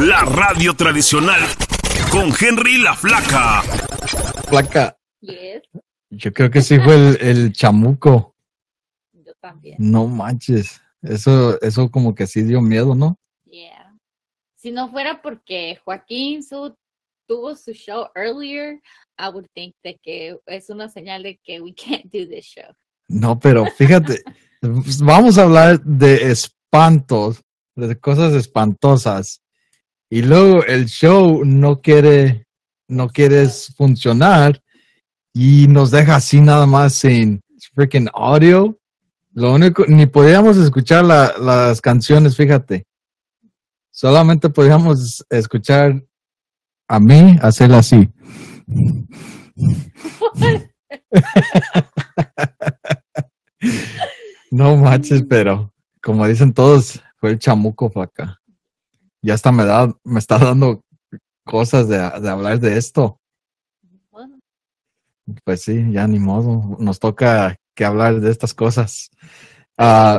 la radio tradicional con Henry la Flaca. Flaca, Yes, yo creo que sí fue el, el chamuco. yo también. No manches. Eso, eso como que sí dio miedo, ¿no? Yeah. Si no fuera porque Joaquín su, tuvo su show earlier, I would think de que es una señal de que we can't do this show. No, pero fíjate, vamos a hablar de espantos, de cosas espantosas. Y luego el show no quiere, no quiere funcionar y nos deja así nada más sin freaking audio. Lo único, ni podíamos escuchar la- las canciones, fíjate. Solamente podíamos escuchar a mí hacer así. No manches, pero como dicen todos, fue el chamuco flaca. Ya hasta me da, me está dando cosas de, de hablar de esto. Bueno, Pues sí, ya ni modo. Nos toca que hablar de estas cosas.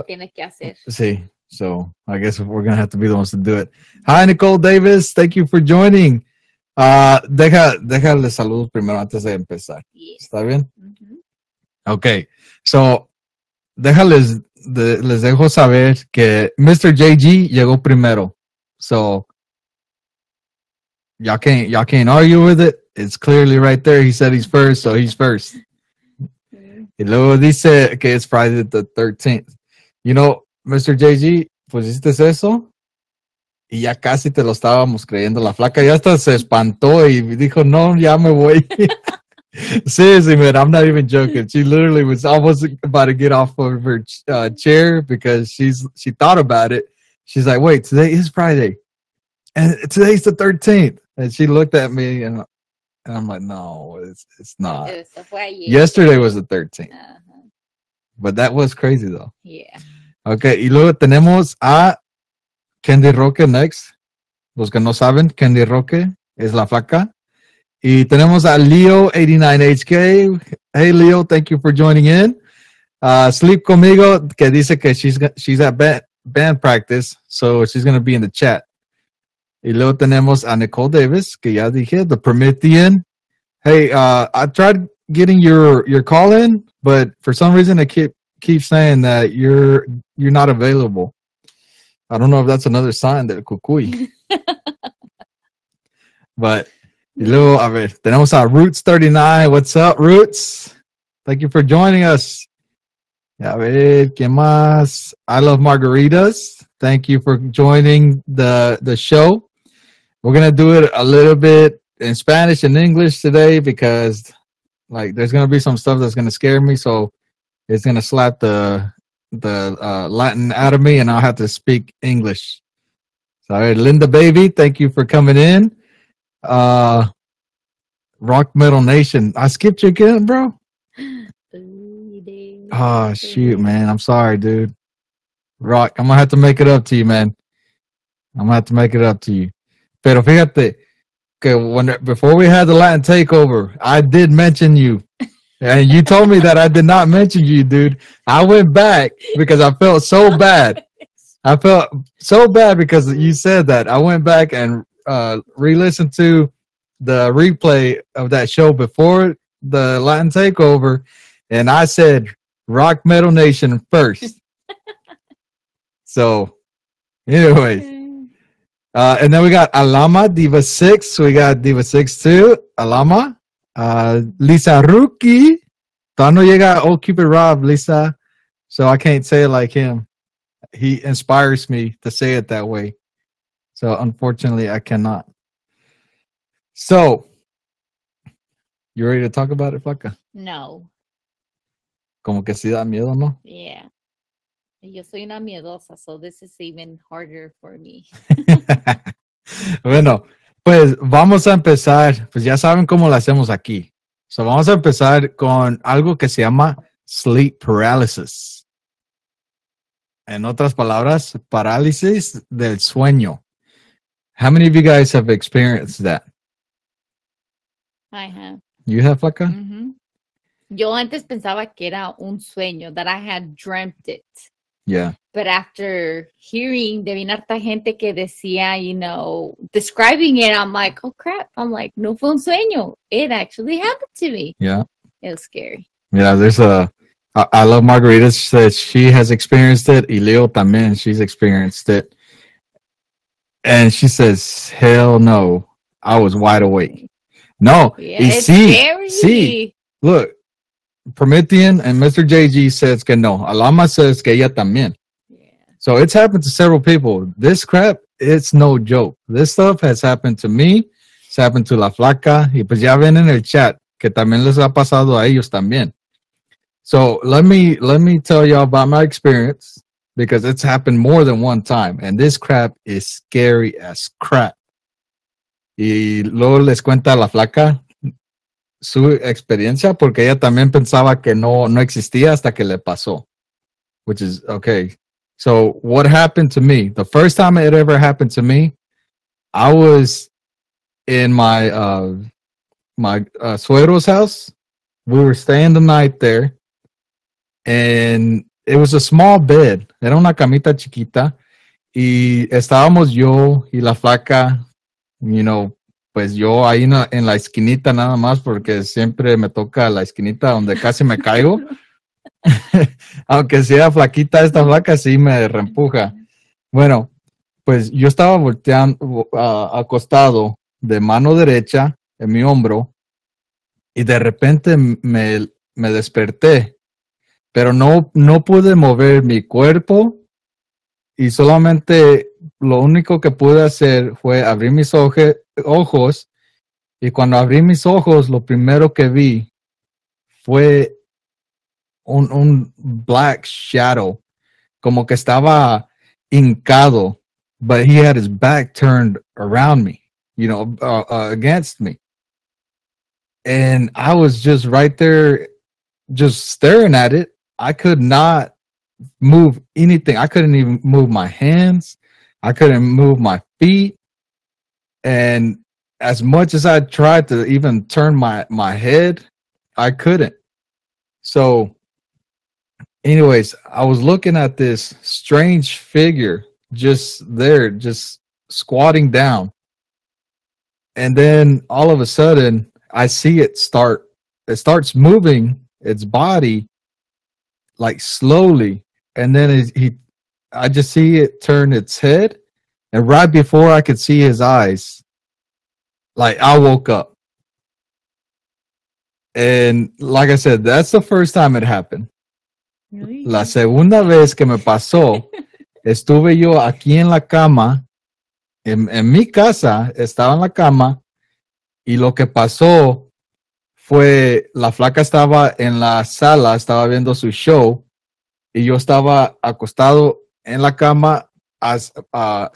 tienes que hacer. sí, so I guess we're gonna have to be the ones to do it. Hi, Nicole Davis. Thank you for joining. Ah, deja, déjale saludos primero antes de empezar. ¿Está bien? Ujú. Ok, so déjales, de- les dejo saber que Mr. JG llegó primero. So y'all can't y'all can't argue with it. It's clearly right there. He said he's first, so he's first. Y luego dice que es Friday the 13th. You know, Mr. JG, pusiste eso y ya casi te lo estábamos creyendo. La flaca ya hasta se espantó y dijo, no, ya me voy. Seriously, man, I'm not even joking. She literally was almost about to get off of her uh, chair because she's she thought about it. She's like, wait, today is Friday, and today's the 13th. And she looked at me, and, and I'm like, no, it's it's not. Fue ayer. Yesterday was the 13th, Ajá. but that was crazy though. Yeah. Okay, y luego tenemos a Candy Roque next. Los que no saben, Candy Roque es la flaca. Y tenemos a Leo89HK. Hey Leo, thank you for joining in. Uh, Sleep Conmigo, que dice que she's, she's at band, band practice, so she's going to be in the chat. Y luego tenemos a Nicole Davis, que ya dije, the Promethean. Hey, uh, I tried getting your, your call in, but for some reason it keep, keep saying that you're you're not available. I don't know if that's another sign that cucuy. but y luego, a ver, tenemos a Roots39. What's up, Roots? Thank you for joining us. A ver, ¿qué más? I love margaritas. Thank you for joining the the show. We're gonna do it a little bit in Spanish and English today because like there's gonna be some stuff that's gonna scare me. So it's gonna slap the the uh, Latin out of me, and I'll have to speak English. So, all right, Linda, baby, thank you for coming in. Uh, Rock Metal Nation, I skipped you again, bro. Oh shoot, man, I'm sorry, dude. Rock, I'm gonna have to make it up to you, man. I'm gonna have to make it up to you. Pero fíjate que when before we had the Latin takeover, I did mention you. And you told me that I did not mention you, dude. I went back because I felt so bad. I felt so bad because you said that. I went back and uh, re-listened to the replay of that show before the Latin takeover, and I said Rock Metal Nation first. so, anyway, uh, and then we got Alama Diva Six. We got Diva Six too. Alama, uh, Lisa Ruki. Todavía no llega Old Cupid Rob, Lisa. So I can't say it like him. He inspires me to say it that way. So unfortunately, I cannot. So, you ready to talk about it, Flaca? No. Como que sí da miedo, ¿no? Yeah. Yo soy una miedosa, so this is even harder for me. bueno, pues vamos a empezar, pues ya saben cómo lo hacemos aquí. So vamos a empezar con algo que se llama sleep paralysis. En otras palabras, parálisis del sueño. How many of you guys have experienced that? I have. You have, Flaca? Ujú. Yo antes pensaba que era un sueño, that I had dreamt it. Yeah. But after hearing de bien harta gente que decía, you know, describing it, I'm like, oh crap. I'm like, no fue un sueño. It actually happened to me. Yeah. It was scary. Yeah, there's a. I, I love Margarita. She says she has experienced it. Y Leo también, she's experienced it. And she says, hell no, I was wide awake. No, Yeah, y it's sí, scary. sí. look, Promethean and Mr. JG says que no. Alama says que ella también. Yeah. So it's happened to several people. This crap, it's no joke. This stuff has happened to me. It's happened to La Flaca. Y pues ya ven en el chat que también les ha pasado a ellos también. So let me let me tell y'all about my experience because it's happened more than one time. And this crap is scary as crap. Y luego les cuenta La Flaca su experiencia porque ella también pensaba que no, no existía hasta que le pasó. Which is okay. So what happened to me? The first time it ever happened to me, I was in my uh my uh, suegro's house. We were staying the night there, and it was a small bed. Era una camita chiquita, y estábamos yo y la flaca, you know, pues yo ahí en la, esquinita nada más porque siempre me toca la esquinita donde casi me caigo. Aunque sea flaquita, esta flaca sí me reempuja. Bueno, pues yo estaba volteando, acostado de mano derecha en mi hombro y de repente me, me desperté, pero no, no pude mover mi cuerpo y solamente lo único que pude hacer fue abrir mis oje- ojos y cuando abrí mis ojos lo primero que vi fue un, un black shadow, como que estaba hincado, but he had his back turned around me, you know, uh, uh, against me. And I was just right there, just staring at it. I could not move anything. I couldn't even move my hands. I couldn't move my feet. And as much as I tried to even turn my, my head, I couldn't. So, anyways, I was looking at this strange figure just there, just squatting down. And then all of a sudden, I see it start, it starts moving its body like slowly. And then it, he, I just see it turn its head. And right before I could see his eyes, like I woke up. And like I said, that's the first time it happened. La segunda vez que me pasó, estuve yo aquí en la cama, en, en mi casa, estaba en la cama, y lo que pasó fue, la flaca estaba en la sala, estaba viendo su show, y yo estaba acostado en la cama as- ah,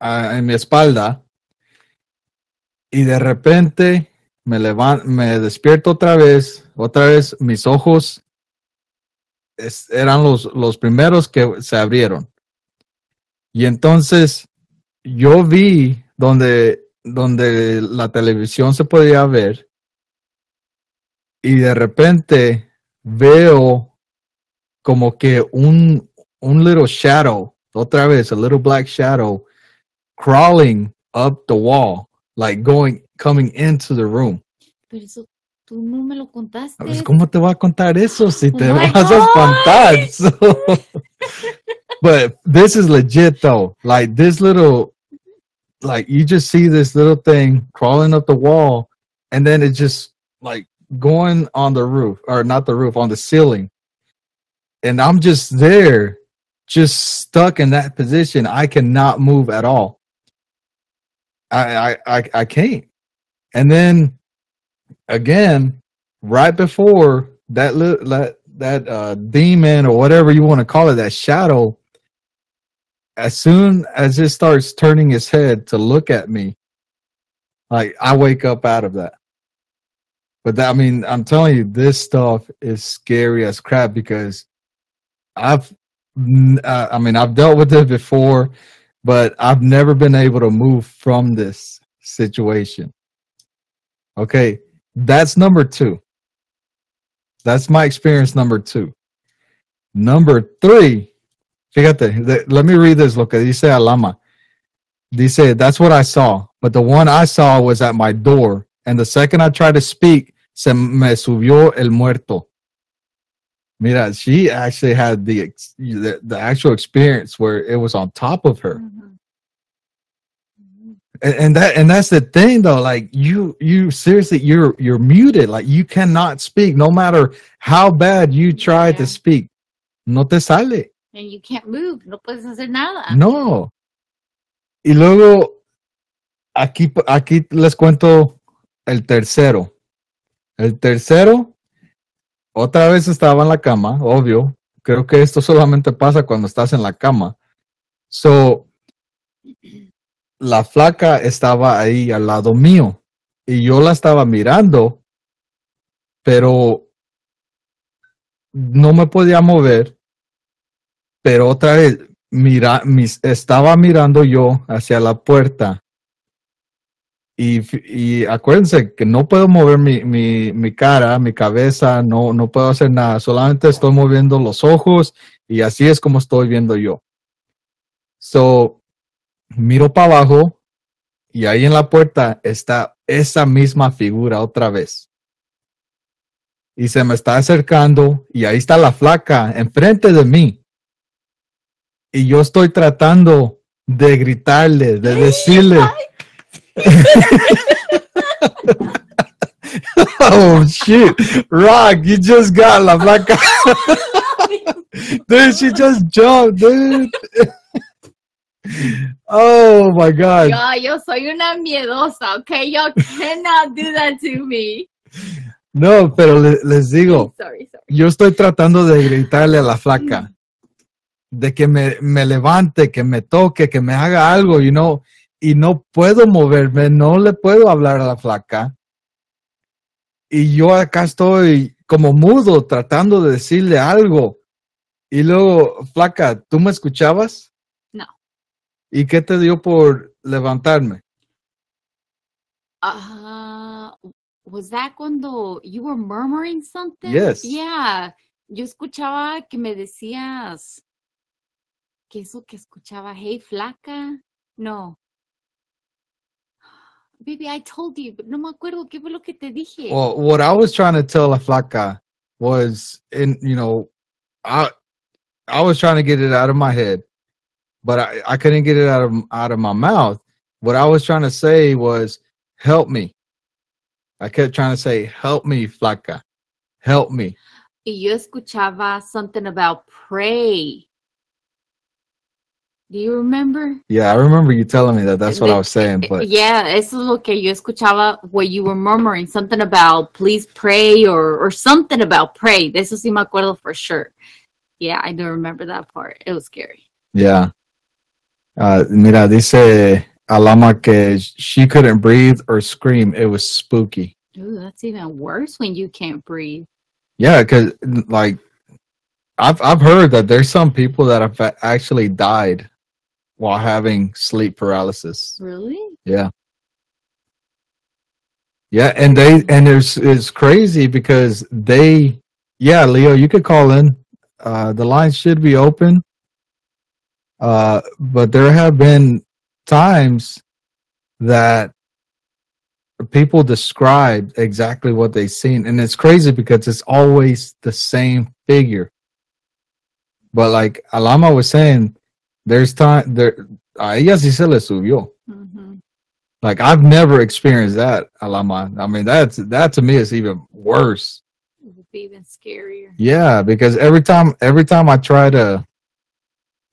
en mi espalda, y de repente me levanto, me despierto otra vez, otra vez mis ojos eran los, los primeros que se abrieron. Y entonces yo vi donde, donde la televisión se podía ver y de repente veo como que un, un little shadow, otra vez, a little black shadow, crawling up the wall, like going, coming into the room. Pero eso tú no me lo contaste. Pues, ¿Cómo te voy a contar eso si Oh te my vas a espantar? So- but this is legit though. Like this little, like you just see this little thing crawling up the wall, and then it just like going on the roof, or not the roof, on the ceiling. And I'm just there, just stuck in that position. I cannot move at all. I I I, can't. And then again, right before that that that uh demon or whatever you want to call it, that shadow, as soon as it starts turning its head to look at me, like I wake up out of that. But that, I mean, I'm telling you, this stuff is scary as crap because I've, I mean, I've dealt with it before, but I've never been able to move from this situation. Okay, that's number two. That's my experience number two. Number three, fíjate, let me read this, lo que dice Alama. Dice, that's what I saw, but the one I saw was at my door, and the second I tried to speak, se me subió el muerto. Mira, she actually had the, the the actual experience where it was on top of her. Ujú. And, and that and that's the thing though like you you seriously you're you're muted. Like you cannot speak. No matter how bad you try Yeah. to speak no te sale. And you can't move, no puedes hacer nada. no. Y luego aquí aquí les cuento el tercero. El tercero otra vez estaba en la cama obvio. Creo que esto solamente pasa cuando estás en la cama. So la flaca estaba ahí al lado mío y yo la estaba mirando, pero no me podía mover. Pero otra vez, mira, estaba mirando yo hacia la puerta. Y, y acuérdense que no puedo mover mi, mi, mi cara, mi cabeza, no, no puedo hacer nada, solamente estoy moviendo los ojos y así es como estoy viendo yo. So, miro para abajo y ahí en la puerta está esa misma figura otra vez. Y se me está acercando y ahí está la flaca enfrente de mí. Y yo estoy tratando de gritarle, de decirle. oh shit, Rock, you just got la flaca. dude, she just jumped, dude. Oh my god. Yo, yo soy una miedosa, okay? You cannot do that to me. No, pero le- les digo, Sorry, sorry. yo estoy tratando de gritarle a la flaca de que me, me levante, que me toque, que me haga algo, you know, y no puedo moverme, no le puedo hablar a la flaca. Y yo acá estoy como mudo tratando de decirle algo. Y luego, flaca, ¿tú me escuchabas? ¿Y qué te dio por levantarme? Uh, was that cuando you were murmuring something? Yes. Yeah. Yo escuchaba que me decías que eso que escuchaba, hey, flaca. No. Baby, I told you, but no me acuerdo qué fue lo que te dije. Well, what I was trying to tell La Flaca was, in you know, I I was trying to get it out of my head, but I, I couldn't get it out of out of my mouth. What I was trying to say was, "Help me." I kept trying to say, "Help me, Flaca, help me." Y yo escuchaba something about pray. Do you remember? Yeah, I remember you telling me that. That's what I was saying, but yeah, eso es lo que yo escuchaba where you were murmuring something about please pray or or something about pray. De eso sí me acuerdo for sure. Yeah, I do remember that part. It was scary. yeah. Uh, mira, dice Alama que she couldn't breathe or scream. It was spooky. Ooh, that's even worse when you can't breathe. Yeah, because like I've I've heard that there's some people that have actually died while having sleep paralysis. Really? Yeah. Yeah, and they and it's it's crazy because they yeah, Leo, you could call in. Uh the line should be open. Uh but there have been times that people describe exactly what they've seen and it's crazy because it's always the same figure. But like Alama was saying, there's time there a ella sí se le subió. Mhm. Like I've never experienced that, Alama. I mean, that's that to me is even worse. It would be even scarier. Yeah, because every time every time I try to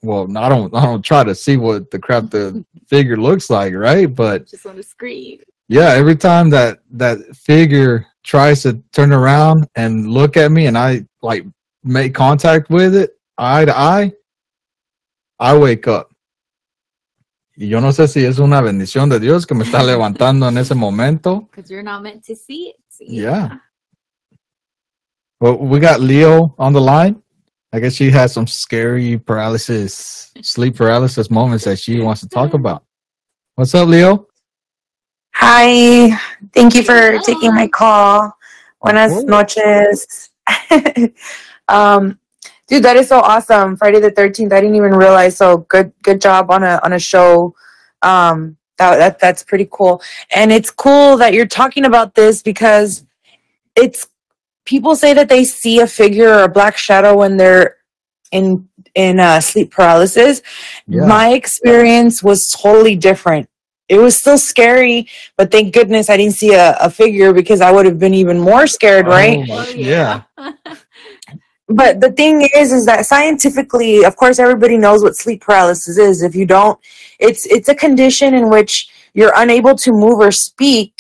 well, I don't I don't try to see what the crap the figure looks like, right? But Just on the screen. yeah, every time that that figure tries to turn around and look at me and I like make contact with it eye to eye, I wake up. Y yo no sé si es una bendición de Dios que me está levantando en ese momento. Because you're not meant to see it. See? Yeah. Well, we got Leo on the line. I guess she has some scary paralysis, sleep paralysis moments that she wants to talk about. What's up, Leo? Hi, thank you for taking my call. Buenas course. noches. um, Dude, that is so awesome. Friday the 13th. I didn't even realize. So good good job on a on a show. Um that, that that's pretty cool. And it's cool that you're talking about this because it's people say that they see a figure or a black shadow when they're in in uh, sleep paralysis. Yeah. My experience was totally different. It was still scary, but thank goodness I didn't see a, a figure because I would have been even more scared, right? Oh, Oh, yeah. but the thing is is that scientifically of course everybody knows what sleep paralysis is if you don't it's it's a condition in which you're unable to move or speak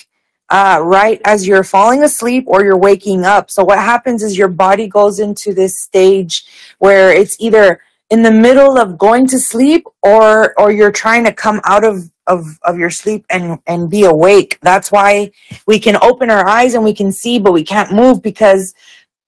uh, right as you're falling asleep or you're waking up so what happens is your body goes into this stage where it's either in the middle of going to sleep or or you're trying to come out of of of your sleep and and be awake that's why we can open our eyes and we can see but we can't move because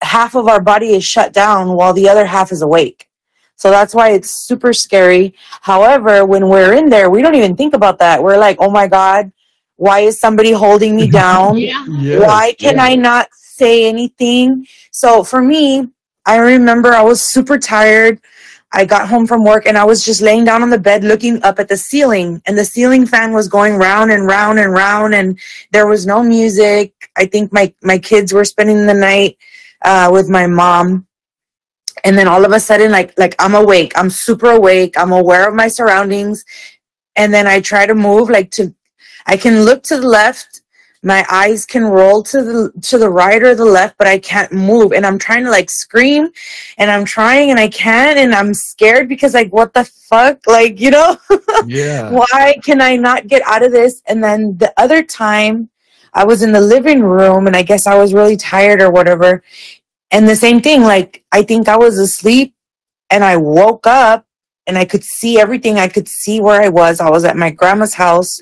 half of our body is shut down while the other half is awake. So that's why it's super scary. However, when we're in there, we don't even think about that. We're like, oh my God, why is somebody holding me down? yeah. Yes, why can yeah. I not say anything? So for me, I remember I was super tired. I got home from work and I was just laying down on the bed looking up at the ceiling and the ceiling fan was going round and round and round and there was no music. I think my my kids were spending the night uh, with my mom. And then all of a sudden like like I'm awake. I'm super awake. I'm aware of my surroundings. And then I try to move like to I can look to the left. My eyes can roll to the to the right or the left but i can't move. And i'm trying to like scream and i'm trying and i can't and i'm scared because like what the fuck? Like you know? Yeah. why can i not get out of this? And then the other time i was in the living room and i guess i was really tired or whatever. And the same thing like i think i was asleep and i woke up and i could see everything. I could see where i was. I was at my grandma's house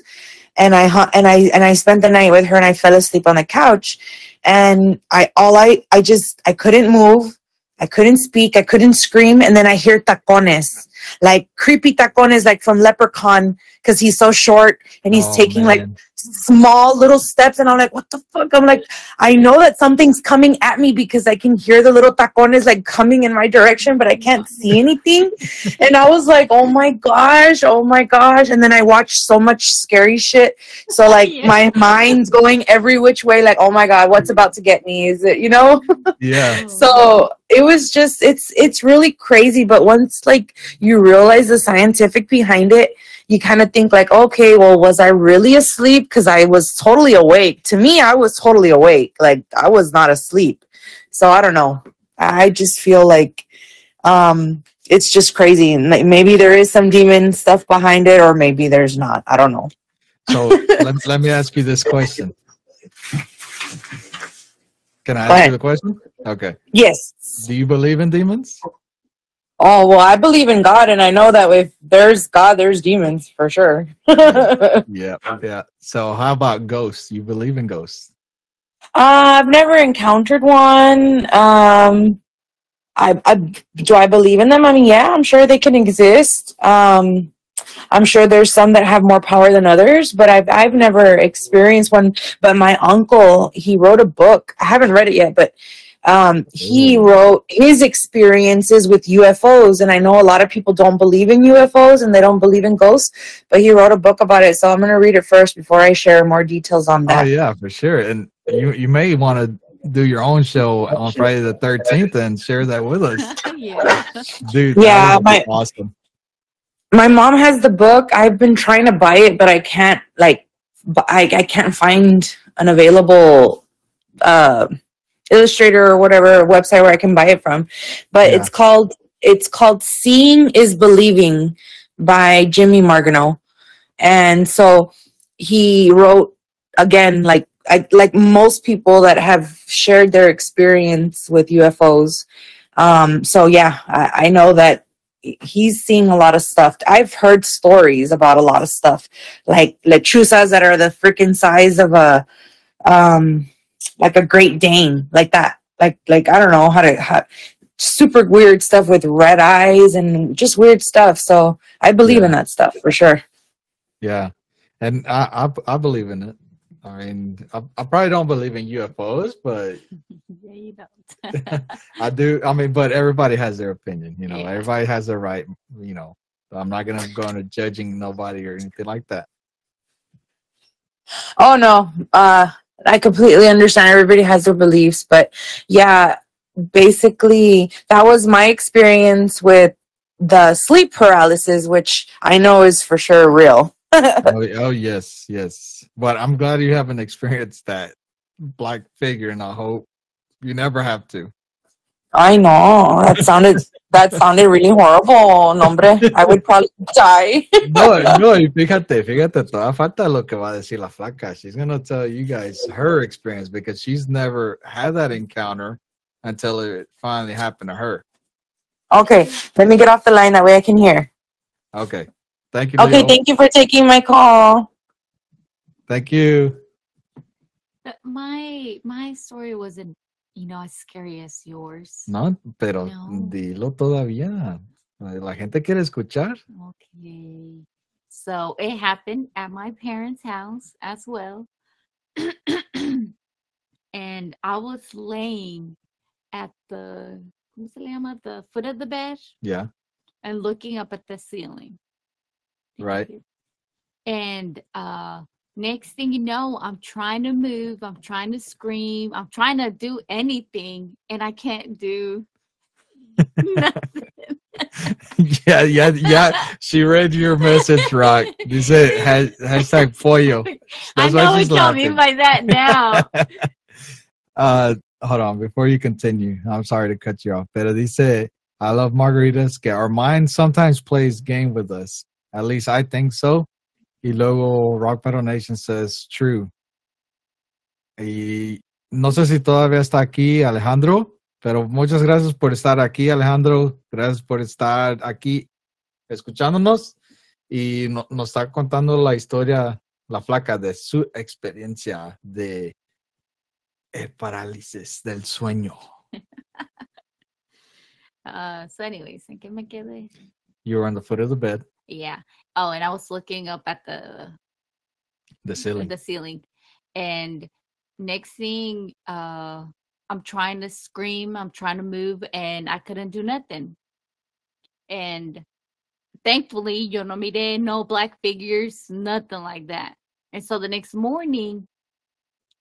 and I and I and I spent the night with her and I fell asleep on the couch and I all I I just I couldn't move I couldn't speak I couldn't scream and then I hear tacones like creepy tacones like from Leprechaun because he's so short and he's Oh, taking like man. Small little steps and I'm like what the fuck? I'm like I know that something's coming at me because I can hear the little tacones like coming in my direction but I can't see anything. And I was like oh my gosh oh my gosh. And then I watched so much scary shit. So like Yeah. my mind's going every which way like oh my god what's about to get me? Is it you know? Yeah. Oh. so it was just it's it's really crazy but once like you realize the scientific behind it you kind of think like okay well was i really asleep? Because i was totally awake. To me i was totally awake. Like i was not asleep. So i don't know. I just feel like um it's just crazy. And maybe there is some demon stuff behind it or maybe there's not. I don't know. So let, let me ask you this question. Can I ask you the question? Okay. yes. Do you believe in demons? Oh well, I believe in God, and I know that if there's God, there's demons for sure. uh, Yeah. Yeah. So how about ghosts? You believe in ghosts? I've never encountered one. Um, I, I do I believe in them? I mean, yeah, I'm sure they can exist. Um, I'm sure there's some that have more power than others, but I've I've never experienced one. But my uncle, he wrote a book. I haven't read it yet, but um, he wrote his experiences with UFOs. And I know a lot of people don't believe in UFOs and they don't believe in ghosts, but he wrote a book about it. So I'm going to read it first before I share more details on that. Oh yeah, for sure. And you you may want to do your own show on Friday the thirteenth and share that with us, yeah. dude. Yeah, that would be my- awesome. my mom has the book. I've been trying to buy it, but I can't like I, I can't find an available uh illustrator or whatever website where I can buy it from. But Yeah. it's called it's called Seeing is Believing by Jimmy Margano. And so he wrote again like I, like most people that have shared their experience with UFOs. Um, so yeah, I, I know that he's seeing a lot of stuff. I've heard stories about a lot of stuff, like lechuzas that are the freaking size of a, um, like a Great Dane, like that. Like, like I don't know how to, how, super weird stuff with red eyes and just weird stuff. So I believe in that stuff for sure. Yeah, and I I, I believe in it. I mean, I, I probably don't believe in UFOs, but yeah, you don't. I do. I mean, but everybody has their opinion. You know, Yeah. everybody has their right. You know, I'm not gonna go into judging nobody or anything like that. Oh no. Uh I completely understand everybody has their beliefs, but yeah, basically that was my experience with the sleep paralysis, which I know is for sure real. oh, oh yes, yes. But I'm glad you haven't experienced that black figure, and I hope you never have to. I know. That sounded that sounded really horrible, nombre. I would probably die. No, no, y fíjate, fíjate, toda falta lo que va a decir la flaca. She's gonna tell you guys her experience because she's never had that encounter until it finally happened to her. Okay, let me get off the line that way I can hear. Okay. Thank you. Okay, Leo. thank you for taking my call. Thank you. Uh, my my story wasn't, you know, as scary as yours. No, pero No. dilo todavía. La gente quiere escuchar. Okay. So it happened at my parents' house as well. and I was laying at the ¿cómo se llama? the foot of the bed Yeah. and looking up at the ceiling. Right. And uh next thing you know, I'm trying to move, I'm trying to scream, I'm trying to do anything, and I can't do nothing. yeah, yeah, yeah. She read your message, Rock. Dice ha- hashtag pollo. I That's why know what y'all mean by that now. uh, hold on. Before you continue, I'm sorry to cut you off. But Pero dice, I love margaritas. Our mind sometimes plays game with us. At least I think so. Y luego Rock Metal Nation says, true. Y no sé si todavía está aquí Alejandro, pero muchas gracias por estar aquí, Alejandro. Gracias por estar aquí escuchándonos. Y no- nos está contando la historia, la flaca, de su experiencia de el parálisis del sueño. Uh, so, anyways, ¿en qué me quedé? You were on the foot of the bed, Yeah. Oh, and I was looking up at the the ceiling. the ceiling, and next thing, uh, I'm trying to scream, I'm trying to move, and I couldn't do nothing. And thankfully, yo no miré no black figures, nothing like that. And so the next morning,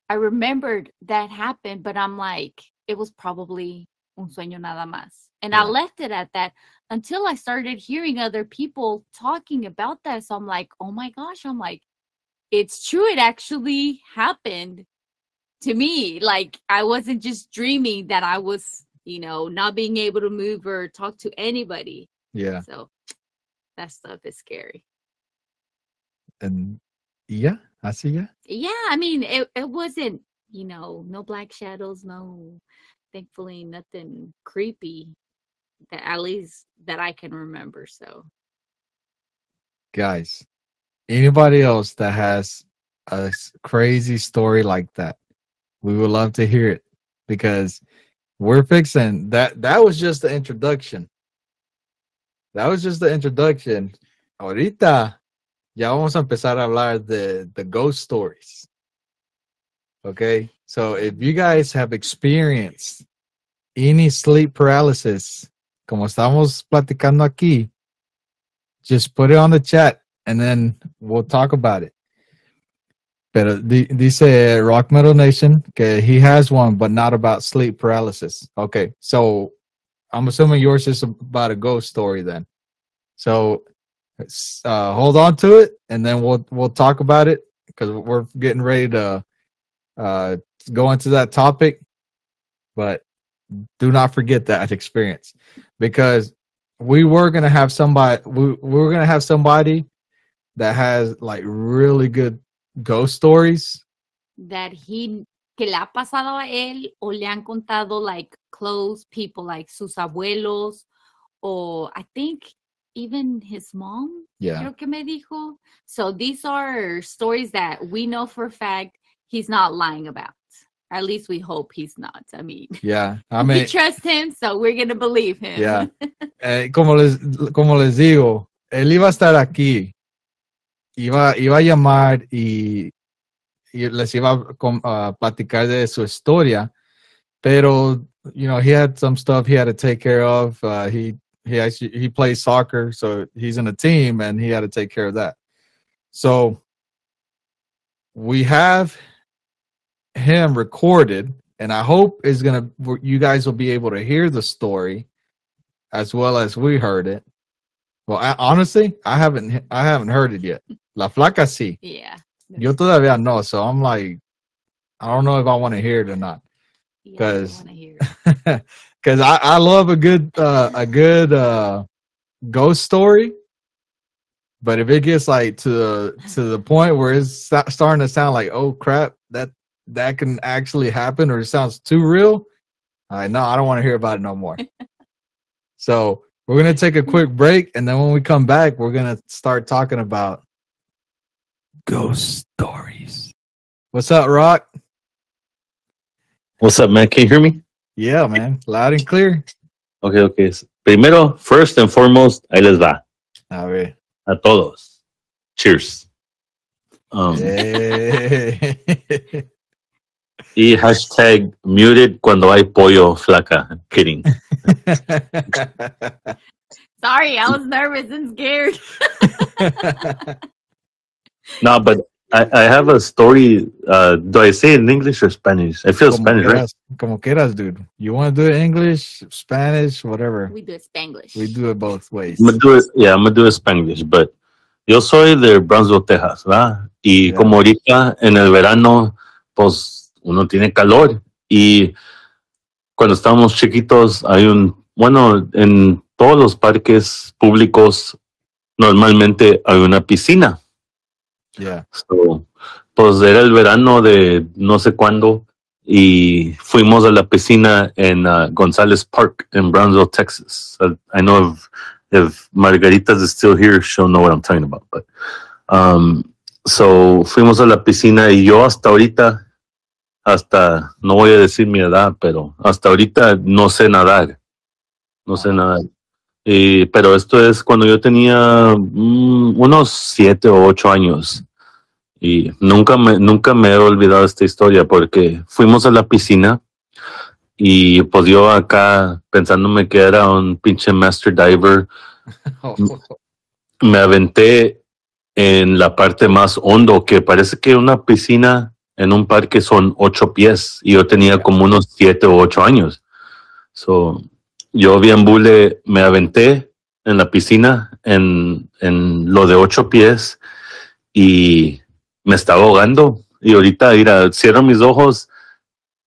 I remembered that happened, but I'm like, it was probably un mm. sueño nada más. And I left it at that until I started hearing other people talking about that. So I'm like, oh my gosh, I'm like, it's true. It actually happened to me. Like I wasn't just dreaming that I was, you know, not being able to move or talk to anybody. yeah, So that stuff is scary. and yeah, así ya. Yeah, I mean, it, it wasn't, you know, no black shadows, no, thankfully, nothing creepy that at least that I can remember. So, guys anybody else that has a crazy story like that we would love to hear it because we're fixing that that was just the introduction. That was just the introduction. Ahorita ya vamos a empezar a hablar de the ghost stories. Okay so if you guys have experienced any sleep paralysis como estamos platicando aquí just put it on the chat and then we'll talk about it. Pero di- dice Rock Metal Nation que he has one, but not about sleep paralysis. Okay, so I'm assuming yours is about a ghost story then. So uh, hold on to it, and then we'll we'll talk about it because we're getting ready to uh, go into that topic. But do not forget that experience because we were gonna have somebody we, we were gonna have somebody that has like really good ghost stories that he, que le ha pasado a él o le han contado like close people, like sus abuelos, or I think even his mom. yeah creo que me dijo. So these are stories that we know for a fact he's not lying about. At least we hope he's not. I mean, yeah i mean, we trust him, so we're gonna believe him. yeah eh, como les como les digo él iba a estar aquí iba iba a llamar y y les iba a uh, platicar de su historia, pero you know he had some stuff he had to take care of. Uh, he he actually he plays soccer, so he's in a team, and he had to take care of that. So we have him recorded, and I hope is gonna you guys will be able to hear the story as well as we heard it. Well, I, honestly, I haven't I haven't heard it yet. La flaca sí. Yeah. Yo todavía no, so I'm like, I don't know if I want to hear it or not, yeah, I 'cause- wanna hear it. because I, I love a good uh, a good uh, ghost story, but if it gets like to to the point where it's starting to sound like, oh crap, that that can actually happen, or it sounds too real, I no, I don't want to hear about it no more. so we're gonna take a quick break, and then when we come back, we're gonna start talking about ghost stories. What's up, Rock? What's up, man? Can you hear me? Yeah, man, loud and clear. Okay, okay. Primero, first and foremost, ahí les va. A ver. A todos. Cheers. Um. Y hashtag muted cuando hay pollo flaca. Kidding. Sorry, I was nervous and scared. No, but I, I have a story. Uh, do I say it in English or Spanish? I feel como, Spanish, right? quieras, como quieras, dude. You want to do it English, Spanish, whatever. We do it Spanglish. We do it both ways. I'm gonna do it, yeah, I'm gonna do it Spanglish, but yo soy de Brownsville, Texas, ¿verdad? Y Yeah. como ahorita en el verano, pues uno tiene calor y cuando estábamos chiquitos hay un, bueno, en todos los parques públicos normalmente hay una piscina. Yeah. So, pues era el verano de no sé cuándo y fuimos a la piscina en uh, Gonzalez Park in Brownsville, Texas. I, I know if, if Margaritas is still here, she'll know what I'm talking about. But um, so fuimos a la piscina y yo hasta ahorita, hasta no voy a decir mi edad, pero hasta ahorita no sé nadar. No sé nadar. Y, pero esto es cuando yo tenía mm, unos siete o ocho años. Y nunca me, nunca me he olvidado esta historia porque fuimos a la piscina y pues yo acá pensándome que era un pinche master diver, me aventé en la parte más hondo que parece que una piscina en un parque son ocho pies y yo tenía como unos siete o ocho años. So, yo bien bule me aventé en la piscina en, en lo de ocho pies y me estaba ahogando. Y ahorita, mira, cierro mis ojos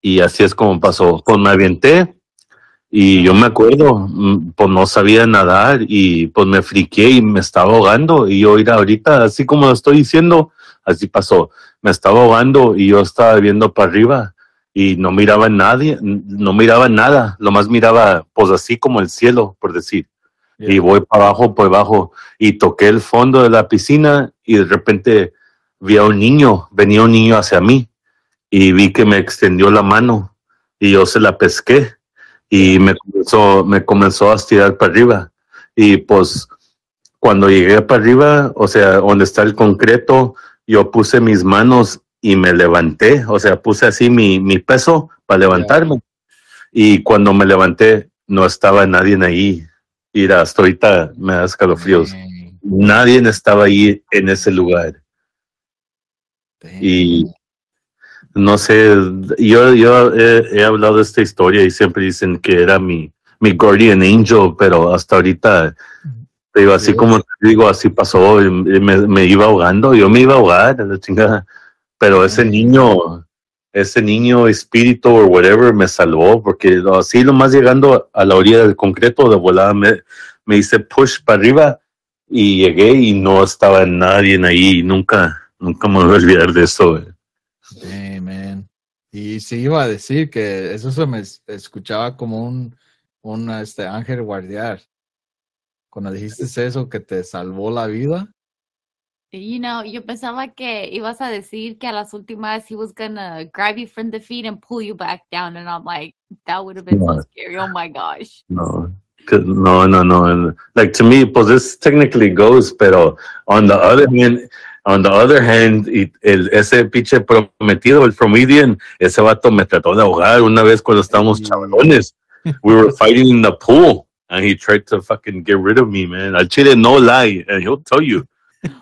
y así es como pasó. Pues me aventé y yo me acuerdo, mm, pues no sabía nadar y pues me friqué y me estaba ahogando. Y yo, mira, ahorita, así como lo estoy diciendo, así pasó. Me estaba ahogando y yo estaba viendo para arriba y no miraba a nadie, no miraba nada, lo más miraba pues así como el cielo, por decir. Y voy para abajo, por abajo, y toqué el fondo de la piscina y de repente vi a un niño, venía un niño hacia mí y vi que me extendió la mano y yo se la pesqué y me comenzó, me comenzó a estirar para arriba. Y pues cuando llegué para arriba, o sea, donde está el concreto, yo puse mis manos y me levanté, o sea, puse así mi, mi peso para levantarme. Y cuando me levanté, no estaba nadie ahí. Mira, hasta ahorita me da escalofríos. Nadie estaba ahí en ese lugar. Y no sé, yo, yo he, he hablado de esta historia y siempre dicen que era mi, mi guardian angel, pero hasta ahorita, te digo, así como te digo, así pasó, me, me iba ahogando, yo me iba a ahogar, la chingada. pero ese niño, ese niño espíritu o whatever me salvó, porque así lo más llegando a la orilla del concreto de volada me, me hice push para arriba y llegué y no estaba nadie ahí, nunca, nunca me voy a olvidar de eso. man. Y sí iba a decir que eso se me es- escuchaba como un, un este, ángel guardián. Cuando dijiste eso que te salvó la vida. You know, yo pensaba que ibas a decir que a las últimas he was gonna grab you from the feet and pull you back down, and I'm like, that would have been so scary. Oh my gosh. No, no, no, no. and, Like to me, pues this technically goes, pero on the other hand, On the other hand, y el, ese pinche prometido, el Promedian, ese vato me trató de ahogar una vez cuando estábamos chavalones. We were fighting in the pool and he tried to fucking get rid of me, man. Al chile, no lie, and he'll tell you.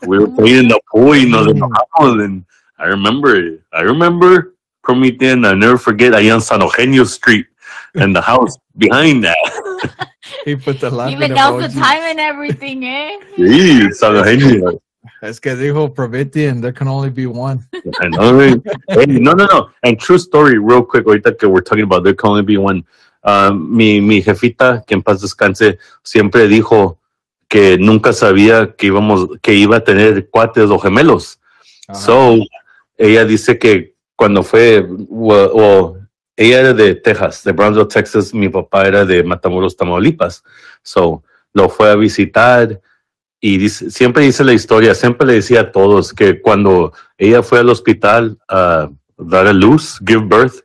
We were playing in the pool y nos Mm. enojamos and I remember it. I remember Promedian, I'll never forget, I en San Eugenio Street and the house behind that. He put the laughing Even down the emoji. time and everything, eh? Sí, San Eugenio. Es que dijo Probiti and there can only be one. I know, right? Hey, no, no, no. And true story, real quick, ahorita que we're talking about, there can only be one. Um, mi, mi jefita, que en paz descanse, siempre dijo que nunca sabía que íbamos, que iba a tener cuates o gemelos. Ajá. So, ella dice que cuando fue, o, o- ella era de Texas, de Brownsville, Texas, mi papá era de Matamoros, Tamaulipas. So, lo fue a visitar y dice- siempre dice la historia, siempre le decía a todos que cuando ella fue al hospital a dar a luz, give birth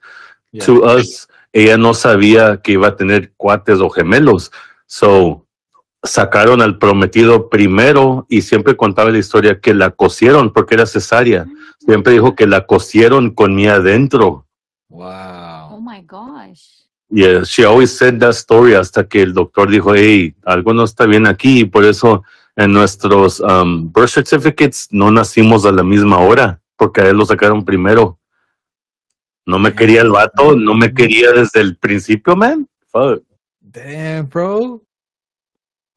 Yeah. to us, ella no sabía que iba a tener cuates o gemelos. So, sacaron al prometido primero y siempre contaba la historia que la cosieron porque era cesárea. Siempre dijo que la cosieron con mí adentro. Oh Wow. my gosh. Yeah, she always said that story hasta que el doctor dijo, hey, algo no está bien aquí y por eso en nuestros um, birth certificates no nacimos a la misma hora porque a él lo sacaron primero. No me quería el vato, no me quería desde el principio, man. Fuck. Damn, bro.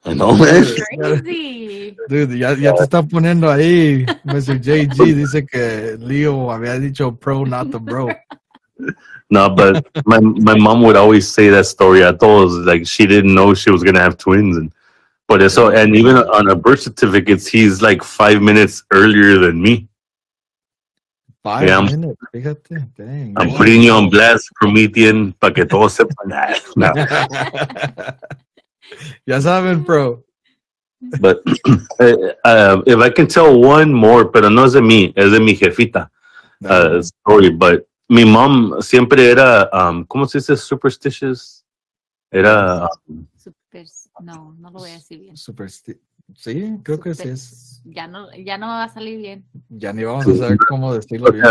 I know, man. Crazy. Dude, ya, ya te están poniendo ahí. Mr. JG dice que Leo había dicho pro, not the bro. No, but my my mom would always say that story I at todos. Like she didn't know she was gonna have twins, and but so and even on her birth certificates, he's like five minutes earlier than me. Five Yeah, minutes, fíjate. Dang. I'm putting you on blast, Promethean, para que todos sepan. No, ya saben, bro. but uh, if I can tell one more, pero no es de mí, es de mi jefita uh, story. But mi mom siempre era, um, ¿cómo se dice? Superstitious. Era Super, no, no lo voy a decir bien. Sí, creo que sí Super- es. Ya no, ya no va a salir bien. Ya ni vamos a saber cómo decirlo bien.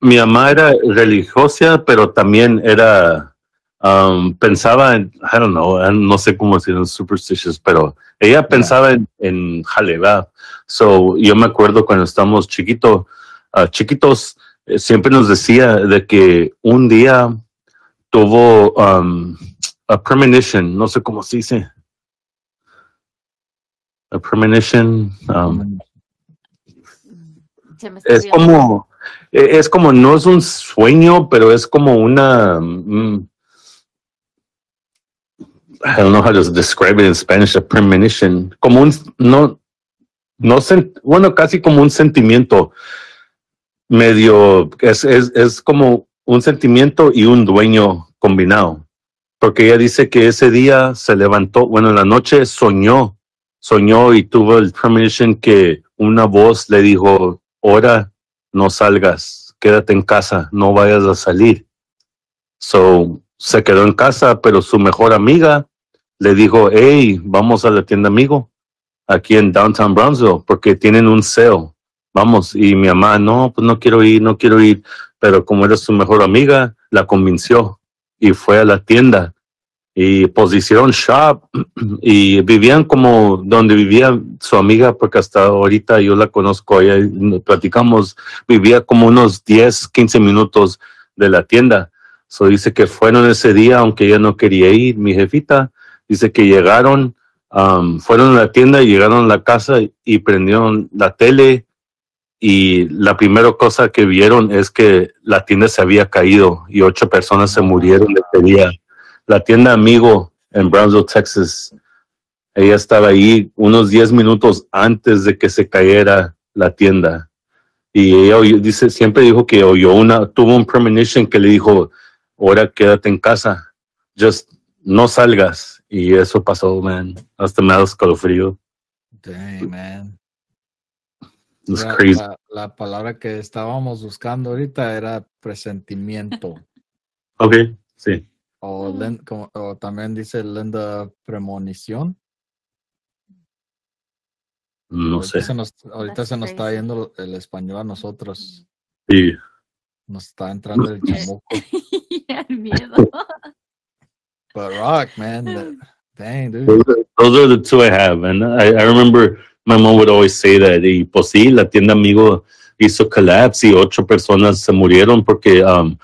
mi mamá era religiosa, pero también era, um, pensaba en, I don't know, no sé cómo decir en superstitious, pero ella pensaba en, en jale, ¿verdad? So, yo me acuerdo cuando estábamos chiquito, ah, chiquitos, eh, siempre nos decía de que un día tuvo um, a premonition, no sé cómo se dice. A premonition. Um, es como, e- es como, no es un sueño, pero es como una, mm, I don't know how to describe it in Spanish, a premonition, como un, no, no, bueno, casi como un sentimiento medio, es, es, es como un sentimiento y un dueño combinado. Porque ella dice que ese día se levantó, bueno, en la noche soñó, soñó y tuvo el premonition que una voz le dijo, ahora no salgas, quédate en casa, no vayas a salir. So, se quedó en casa, pero su mejor amiga le dijo, hey, vamos a la tienda amigo, aquí en Downtown Brownsville, porque tienen un sale. Vamos, y mi mamá, no, pues no quiero ir, no quiero ir, pero como era su mejor amiga, la convenció y fue a la tienda y pues hicieron shop y vivían como donde vivía su amiga, porque hasta ahorita yo la conozco, ella platicamos, vivía como unos 10, 15 minutos de la tienda. So dice que fueron ese día, aunque ella no quería ir, mi jefita, dice que llegaron, um, fueron a la tienda y llegaron a la casa y prendieron la tele y la primera cosa que vieron es que la tienda se había caído y ocho personas se murieron ese día. La tienda Amigo en Brownsville, Texas, ella estaba ahí unos 10 minutos antes de que se cayera la tienda. Y ella oyó- dice, siempre dijo que oyó una, tuvo un premonition que le dijo, ahora quédate en casa, just no salgas. Y eso pasó, man. Hasta me da escalofrío. Dang, man. It's La, crazy. la- la palabra que estábamos buscando ahorita era presentimiento. Ok, sí. O, len- como- o también dice Linda premonición. No ahorita sé. se nos, ahorita That's se nos está crazy. yendo el español a nosotros. Sí. Nos está entrando el chamuco. El miedo. But rock, man. that- dang, dude. Those are, those are the two I have. And I, I remember my mom would always say that. Y pues sí, la tienda amigo hizo collapse y ocho personas se murieron porque um,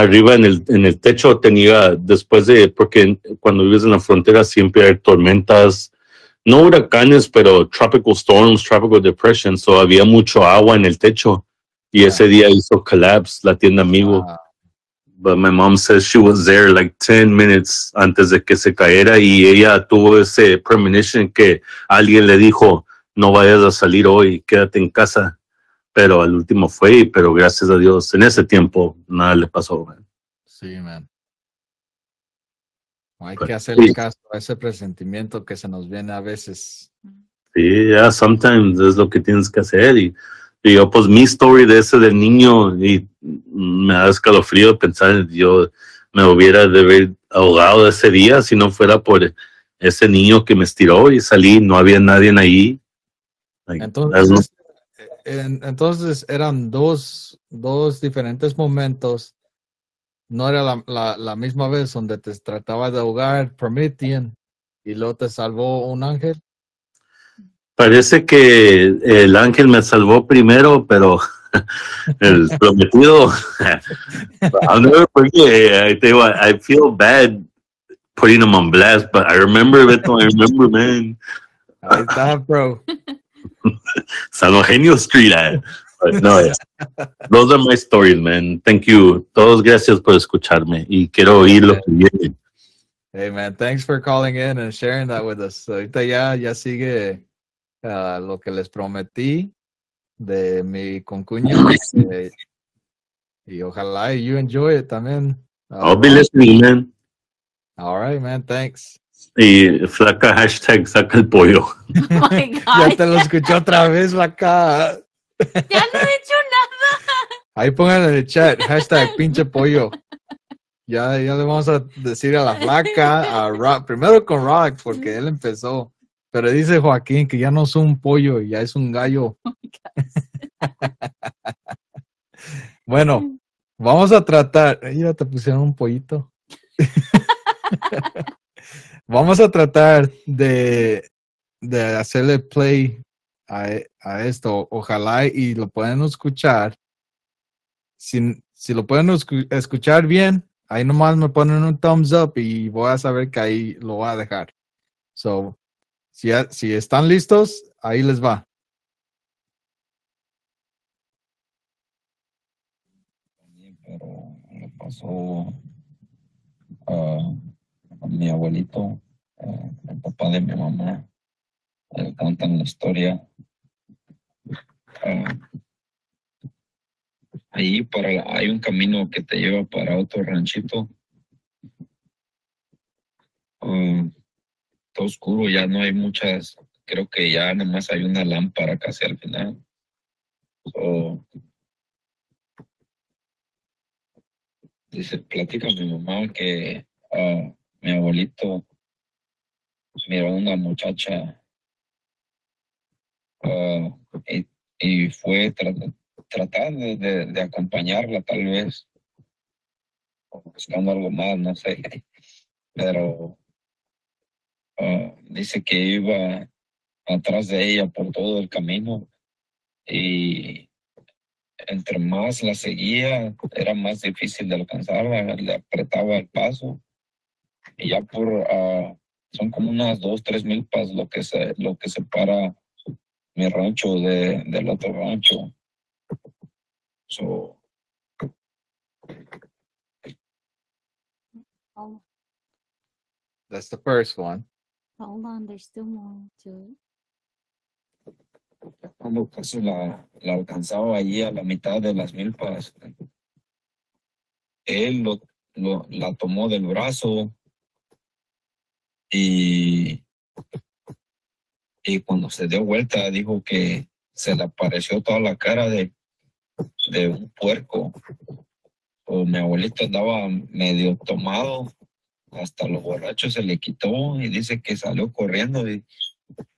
arriba en el, en el techo tenía, después de, porque cuando vives en la frontera siempre hay tormentas, no huracanes, pero tropical storms, tropical depression. So había mucho agua en el techo. Y ese día hizo collapse la tienda amigo. Ah, But my mom says she was there like 10 minutes antes de que se caera y ella tuvo ese premonition que alguien le dijo, no vayas a salir hoy, quédate en casa. Pero al último fue, pero gracias a Dios, en ese tiempo nada le pasó. man. sí, man. Hay But que hacerle sí. caso a ese presentimiento que se nos viene a veces. Sí, ya, sometimes es lo que tienes que hacer. Y, y yo, pues mi story de ese del niño, y me da escalofrío pensar, yo me hubiera de haber ahogado ese día si no fuera por ese niño que me estiró y salí, no había nadie ahí. Like, Entonces, en- entonces eran dos, dos diferentes momentos. No era la, la, la misma vez donde te trataba de ahogar Promethean y luego te salvó un ángel. parece que el ángel me salvó primero, pero el prometido, I'll never forget. I, tell feel bad putting him on blast, but I remember, Beto, I remember, man. Ahí está, bro. San Eugenio Street. eh. No, yeah. Those are my stories, man. Thank you. Todos gracias por escucharme y quiero oír lo que viene. Hey, man, thanks for calling in and sharing that with us. Ahorita ya, ya sigue ah, lo que les prometí de mi concuño. eh, y ojalá you enjoy it también. Ah, I'll be listening, man. All right, man, thanks. Y flaca hashtag saca el pollo. Oh my Ya te lo escuché otra vez, acá. Ya no he hecho nada. Ahí pongan en el chat, hashtag pinche pollo. Ya, ya le vamos a decir a la flaca, a Rock, primero con Rock, porque él empezó. Pero dice Joaquín que ya no es un pollo, ya es un gallo. bueno, vamos a tratar. Ya te pusieron un pollito. Vamos a tratar de, de hacerle play a, e- a esto. Ojalá y lo puedan escuchar. Si, si lo pueden escu- escuchar bien, ahí nomás me ponen un thumbs up y voy a saber que ahí lo voy a dejar. So, si, si están listos, ahí les va. pero pasó mi abuelito, eh, el papá de mi mamá. Él cuentan la historia. Ah, ahí para, hay un camino que te lleva para otro ranchito. Ah, está oscuro, ya no hay muchas, creo que ya nomás hay una lámpara casi al final. So, Dice, platica mi mamá que ah, mi abuelito miró una muchacha ah, y, fue tra- tratando de, acompañarla tal vez, buscando algo más, no sé, pero ah, dice que iba atrás de ella por todo el camino y entre más la seguía, era más difícil de alcanzarla, le apretaba el paso. Y ya por, ah, son como unas dos, tres milpas lo que se, lo que separa mi rancho de, del otro rancho. So, Oh, That's the first one. hold on, there's still more to it. cuando casi la, la alcanzaba allí a la mitad de las milpas, él lo, lo- la tomó del brazo y, y cuando se dio vuelta dijo que se le apareció toda la cara de, de un puerco. O mi abuelito andaba medio tomado, hasta los borrachos se le quitó y dice que salió corriendo y,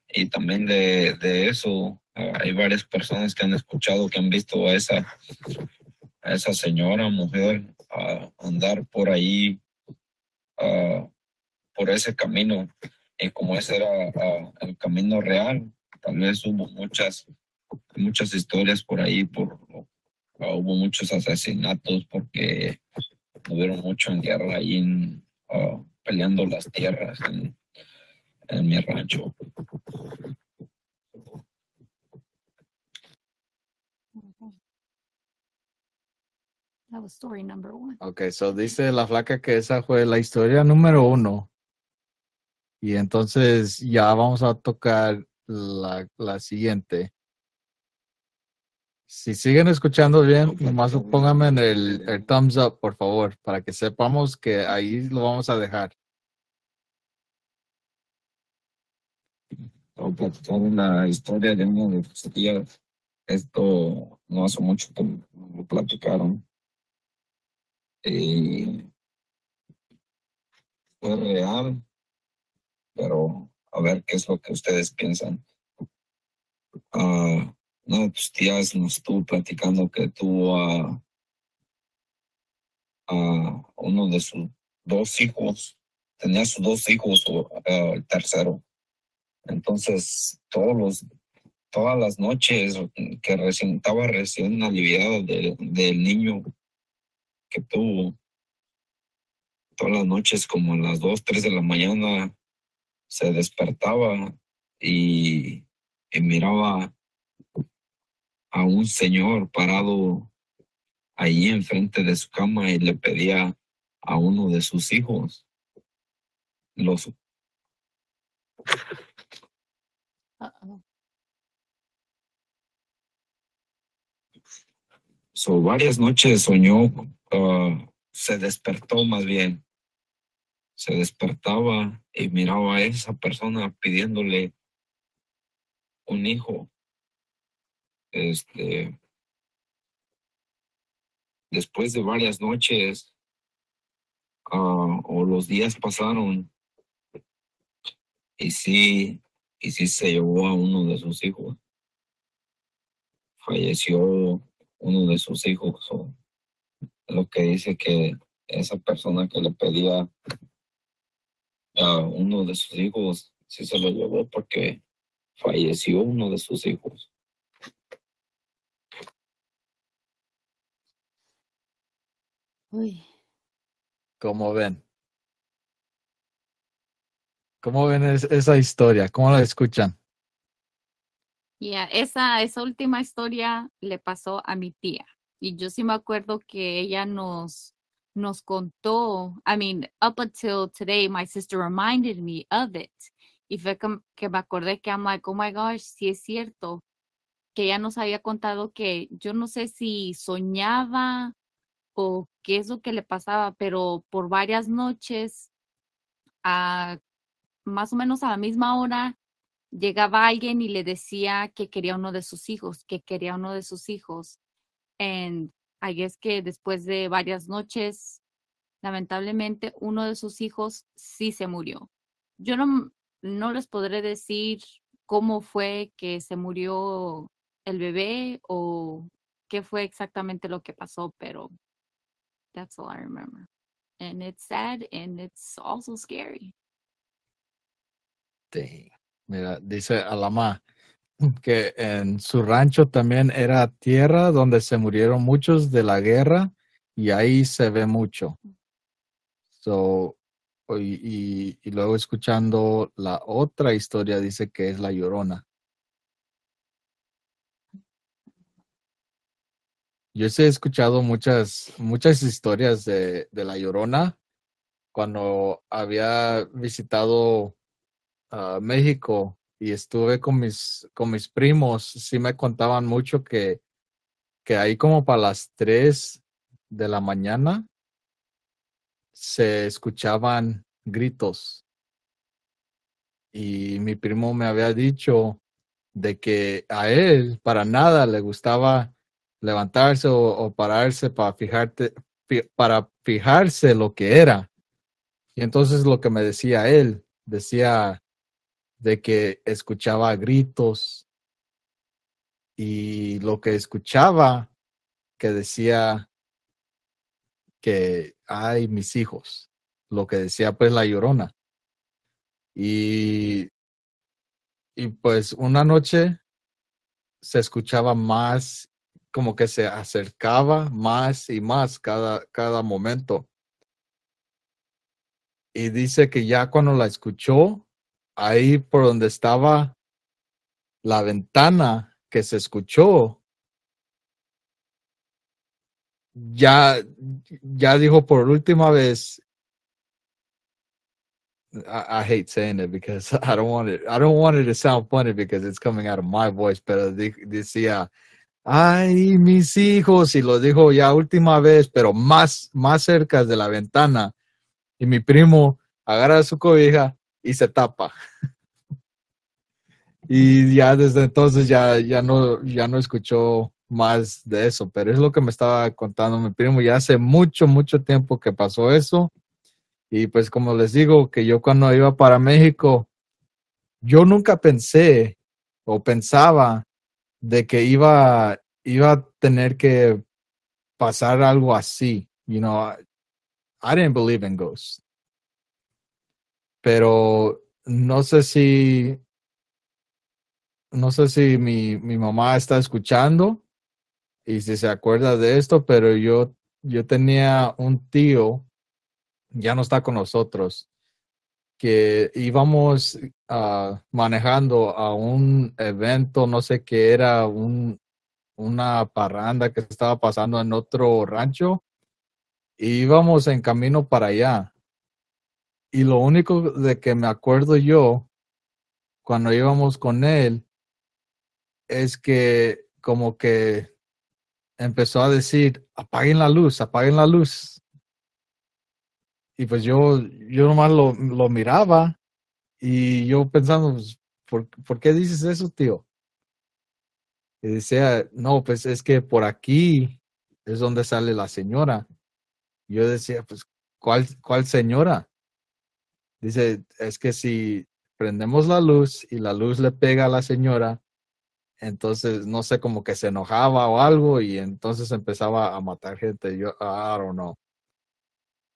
y también de, de eso hay varias personas que han escuchado, que han visto a esa, a esa señora, mujer, ah, andar por ahí, ah, por ese camino. Y como ese era ah, el camino real, tal vez hubo muchas, muchas historias por ahí, por, ah, hubo muchos asesinatos porque hubieron mucho en guerra ahí en, ah, peleando las tierras en, en mi rancho. That was story number one. Ok, so dice la flaca que esa fue la historia número uno. Y entonces ya vamos a tocar la, la siguiente. Si siguen escuchando bien, nomás pónganme en el, el thumbs up, por favor, para que sepamos que ahí lo vamos a dejar. Platicando la historia de uno de. Esto no hace mucho que lo platicaron. Y fue real, pero a ver qué es lo que ustedes piensan. Una de tus tías nos estuvo platicando que tuvo a, uno de sus dos hijos, tenía sus dos hijos, o ah, el tercero. Entonces, todos los, todas las noches que recién estaba recién aliviada del, del niño que tuvo, todas las noches como a las 2, 3 de la mañana, se despertaba y, y miraba a un señor parado ahí enfrente de su cama y le pedía a uno de sus hijos los. So, varias noches soñó, ah, se despertó más bien, se despertaba y miraba a esa persona pidiéndole un hijo. Este, después de varias noches, ah, o los días pasaron, y sí, y sí se llevó a uno de sus hijos. Falleció uno de sus hijos. o lo que dice que esa persona que le pedía a uno de sus hijos, sí se lo llevó porque falleció uno de sus hijos. Uy. ¿Cómo ven? ¿Cómo ven es- esa historia? ¿Cómo la escuchan? Yeah, esa, esa última historia le pasó a mi tía. Y yo sí me acuerdo que ella nos, nos contó, I mean, up until today, my sister reminded me of it. Y fue que me acordé que I'm like, oh my gosh, sí es cierto. Que ella nos había contado que yo no sé si soñaba o qué es lo que le pasaba, pero por varias noches, a más o menos a la misma hora, llegaba alguien y le decía que quería uno de sus hijos, que quería uno de sus hijos. And I guess que después de varias noches, lamentablemente, uno de sus hijos sí se murió. Yo no, no les podré decir cómo fue que se murió el bebé o qué fue exactamente lo que pasó, pero that's all I remember. And it's sad and it's also scary. Sí. Mira, dice Alama que en su rancho también era tierra donde se murieron muchos de la guerra y ahí se ve mucho. So, y, y- luego escuchando la otra historia dice que es la llorona. Yo sí he escuchado muchas, muchas historias de, de la llorona cuando había visitado a México y estuve con mis, con mis primos, sí me contaban mucho que, que ahí como para las 3 de la mañana se escuchaban gritos. Y mi primo me había dicho de que a él para nada le gustaba levantarse o, pararse para fijarte, fi- para fijarse lo que era. Y entonces lo que me decía él, decía, de que escuchaba gritos y lo que escuchaba que decía que ay mis hijos, lo que decía pues la llorona. Y, y pues una noche se escuchaba más, como que se acercaba más y más cada, cada momento. Y dice que ya cuando la escuchó, ahí por donde estaba la ventana que se escuchó, ya, ya dijo por última vez, I, hate saying it because I don't want it. I don't want it to sound funny because it's coming out of my voice. Pero di- decía, ay, mis hijos, y lo dijo ya última vez, pero más, más cerca de la ventana. Y mi primo agarra su cobija y se tapa. Y ya desde entonces ya, ya no, ya no escuchó más de eso, pero es lo que me estaba contando mi primo. Ya hace mucho, mucho tiempo que pasó eso. Y pues como les digo, que yo cuando iba para México, yo nunca pensé o pensaba de que iba, iba a tener que pasar algo así. You know, I, I didn't believe in ghosts. Pero no sé si, no sé si mi, mi mamá está escuchando y si se acuerda de esto, pero yo, yo tenía un tío ya no está con nosotros, que íbamos ah, manejando a un evento, no sé qué era, un, una parranda que estaba pasando en otro rancho, y íbamos en camino para allá. Y lo único de que me acuerdo yo, cuando íbamos con él, es que como que empezó a decir, apaguen la luz, apaguen la luz. Y pues yo, yo nomás lo, lo miraba y yo pensando, pues, ¿por, ¿por qué dices eso, tío? Y decía, no, pues es que por aquí es donde sale la señora. Yo decía, pues, ¿cuál, cuál señora? Dice, es que si prendemos la luz y la luz le pega a la señora, entonces no sé, como que se enojaba o algo y entonces empezaba a matar gente. Yo, I don't know.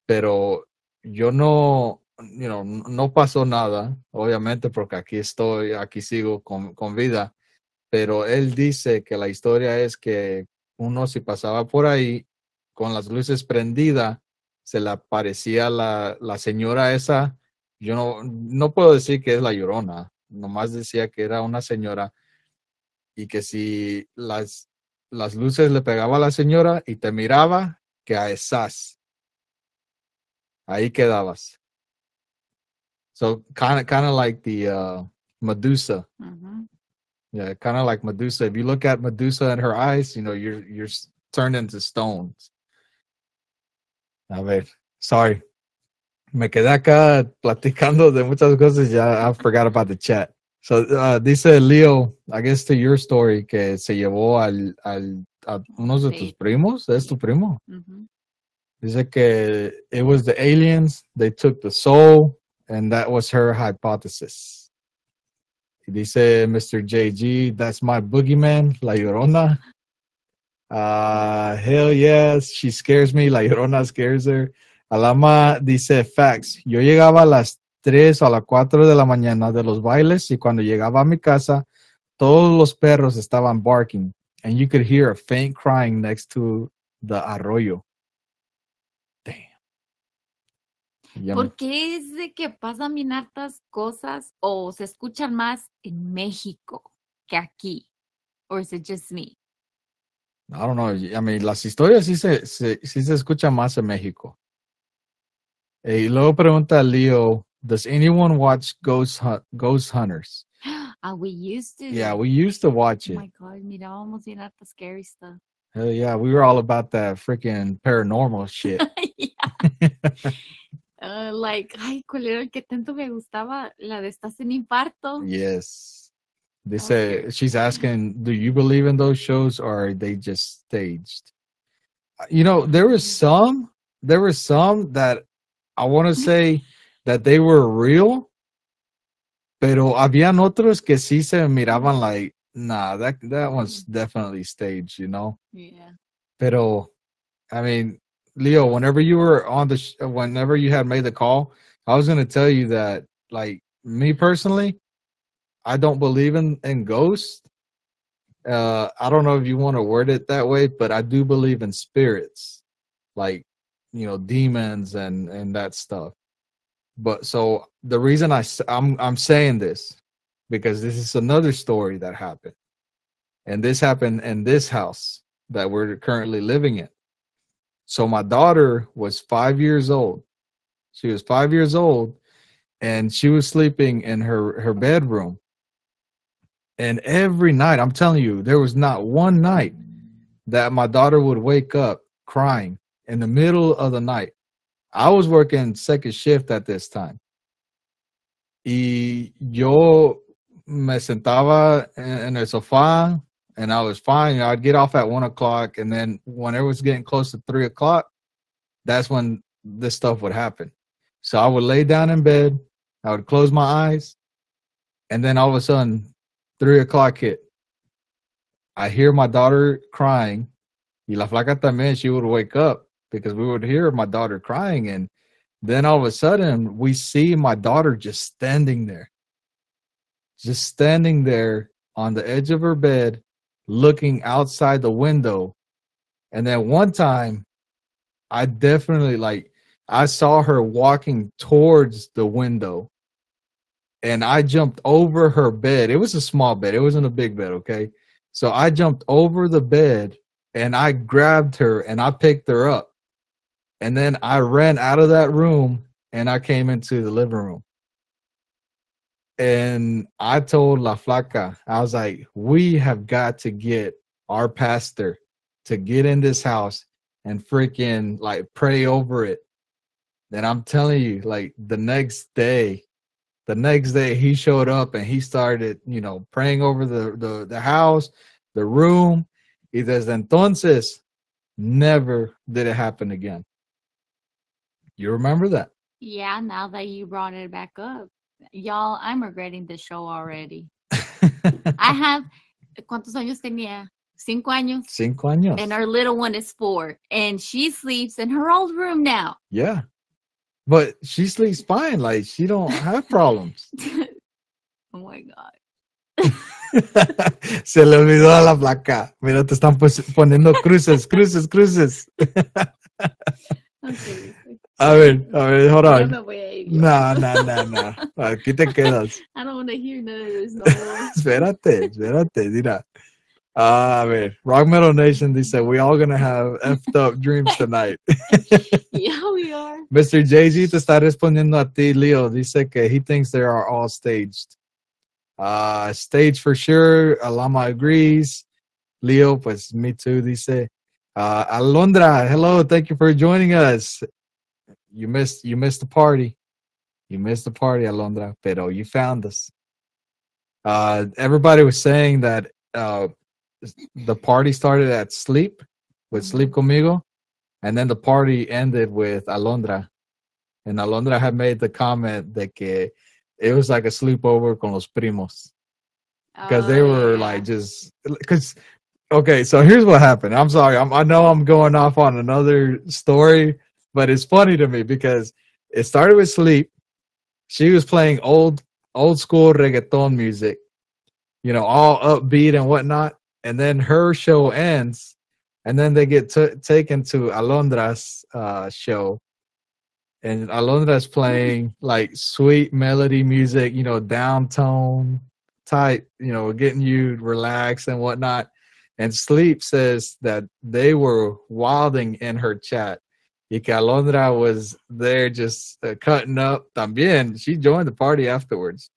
Pero yo no, you no pasó nada, obviamente, porque aquí estoy, aquí sigo con, con vida. Pero él dice que la historia es que uno si pasaba por ahí con las luces prendidas, se le aparecía la, la señora esa. Yo no, no puedo decir que es la llorona, nomás decía que era una señora y que si las, las luces le pegaba a la señora y te miraba, que a esas. Ahí quedabas. So kind of kind of like the uh, Medusa. Yeah, kind of like Medusa. If you look at Medusa in her eyes, you know you're you're turned into stones. A ver, sorry. Me quedé acá platicando de muchas cosas. Ya I forgot about the chat. So uh, dice Leo, I guess to your story que se llevó al al a unos de tus primos. ¿Es tu primo? Dice que it was the aliens, they took the soul, and that was her hypothesis. Y dice Mr. JG, that's my boogeyman, La Llorona. Uh, hell yes, she scares me, La Llorona scares her. Alama dice facts. Yo llegaba a las 3 o a las 4 de la mañana de los bailes y cuando llegaba a mi casa, todos los perros estaban barking and you could hear a faint crying next to the arroyo. Damn. ¿Por qué es de que pasan bien hartas cosas o se escuchan más en México que aquí? Is it just me? I don't know. I mean, las historias sí se, se, sí se escuchan más en México. Y luego pregunta Leo, does anyone watch Ghost, Hunt, Ghost Hunters? Ah, we used to. Yeah, we used to watch it. Oh my God, mirábamos bien harta scary stuff. Hell yeah, we were all about that freaking paranormal shit. Yeah. Uh, like, ay, ¿cuál era el que tanto me gustaba? La de estás en infarto. yes. They That say she's asking, do you believe in those shows or are they just staged? Uh, You know, there was some, there were some that I want to say that they were real, Pero habían otros que sí se miraban like, nah, that that one's definitely staged, you know. Yeah. Pero, I mean, Leo, whenever you were on the, sh- whenever you had made the call, I was gonna tell you that, like me personally, I don't believe in in ghosts. Uh, I don't know if you want to word it that way, but I do believe in spirits, like you know, demons and and that stuff. But so the reason i i'm I'm saying this because this is another story that happened, and this happened in this house that we're currently living in. So my daughter was five years old. She was five years old, and she was sleeping in her her bedroom. And every night, I'm telling you, there was not one night that my daughter would wake up crying in the middle of the night. I was working second shift at this time. Y yo me sentaba en, en el sofá and I was fine. I'd get off at one o'clock, and then when it was getting close to three o'clock, that's when this stuff would happen. So I would lay down in bed, I would close my eyes, and then all of a sudden, three o'clock hit. I hear my daughter crying. Y la flaca también, she would wake up because we would hear my daughter crying. And then all of a sudden, we see my daughter just standing there, just standing there on the edge of her bed, looking outside the window. And then one time, I definitely like, I saw her walking towards the window and I jumped over her bed. It was a small bed, it wasn't a big bed, okay? So I jumped over the bed and I grabbed her and I picked her up. And then I ran out of that room and I came into the living room. And I told La Flaca, I was like, we have got to get our pastor to get in this house and freaking like pray over it. And I'm telling you, like the next day, the next day he showed up and he started, you know, praying over the the, the house, the room. Y desde entonces, never did it happen again. You remember that? Yeah, now that you brought it back up. Y'all, I'm regretting the show already. I have, ¿cuántos años tenía? Cinco años. Cinco años. And our little one is four. And she sleeps in her old room now. yeah. But she sleeps fine. Like she don't have problems. oh my God. Se le olvidó a la flaca. Mira, te están poniendo cruces, cruces, cruces. Okay. A ver, a ver, hold on. me voy a ir. No, no, no, no. Aquí te quedas. I don't want to hear none of this no more. Espérate, espérate, mira. Ah, a ver, Rock Metal Nation They dice, we all gonna have effed up dreams tonight. yeah, we are. Mr. JG te está respondiendo a ti, Leo. Dice que he thinks they are all staged. Uh, staged for sure. Alama agrees. Leo, pues me too, dice. Uh, Alondra, hello. Thank you for joining us. You missed you missed the party. You missed the party, Alondra, pero you found us. Uh, everybody was saying that uh, the party started at sleep with Sleep Conmigo, and then the party ended with Alondra. And Alondra had made the comment that it was like a sleepover con los primos because they Oh, were yeah. like just because okay so here's what happened i'm sorry I'm, i know i'm going off on another story but it's funny to me because it started with sleep she was playing old old school reggaeton music you know all upbeat and whatnot and then her show ends and then they get t- taken to alondra's uh, show and alondra's playing like sweet melody music you know downtone type, you know, getting you relaxed and whatnot. And Sleep says that they were wilding in her chat. Y que Alondra was there just uh, cutting up. También, she joined the party afterwards.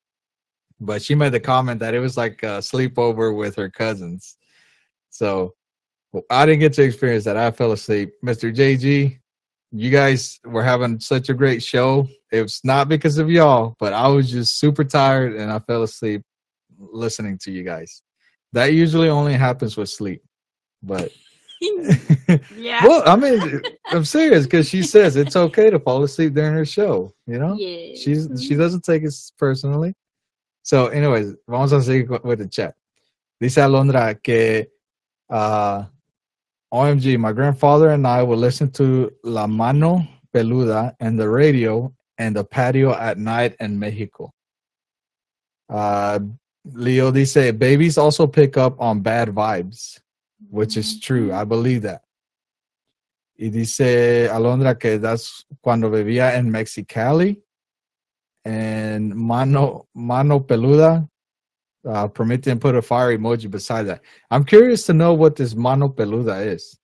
But she made the comment that it was like a sleepover with her cousins. So I didn't get to experience that. I fell asleep. Mr. JG, you guys were having such a great show. It was not because of y'all, but I was just super tired and I fell asleep listening to you guys. That usually only happens with sleep. But yeah. well, I mean, I'm serious because she says it's okay to fall asleep during her show. You know, yeah. she's she doesn't take it personally. So, anyways, vamos a seguir with the chat. Dice Alondra que uh, OMG, my grandfather and I would listen to La Mano Peluda and the radio and the patio at night in Mexico. Uh, Leo dice, babies also pick up on bad vibes, which is true. I believe that. Y dice Alondra que that's cuando vivía en Mexicali. And Mano, Mano Peluda, uh, and put a fire emoji beside that. I'm curious to know what this Mano Peluda is.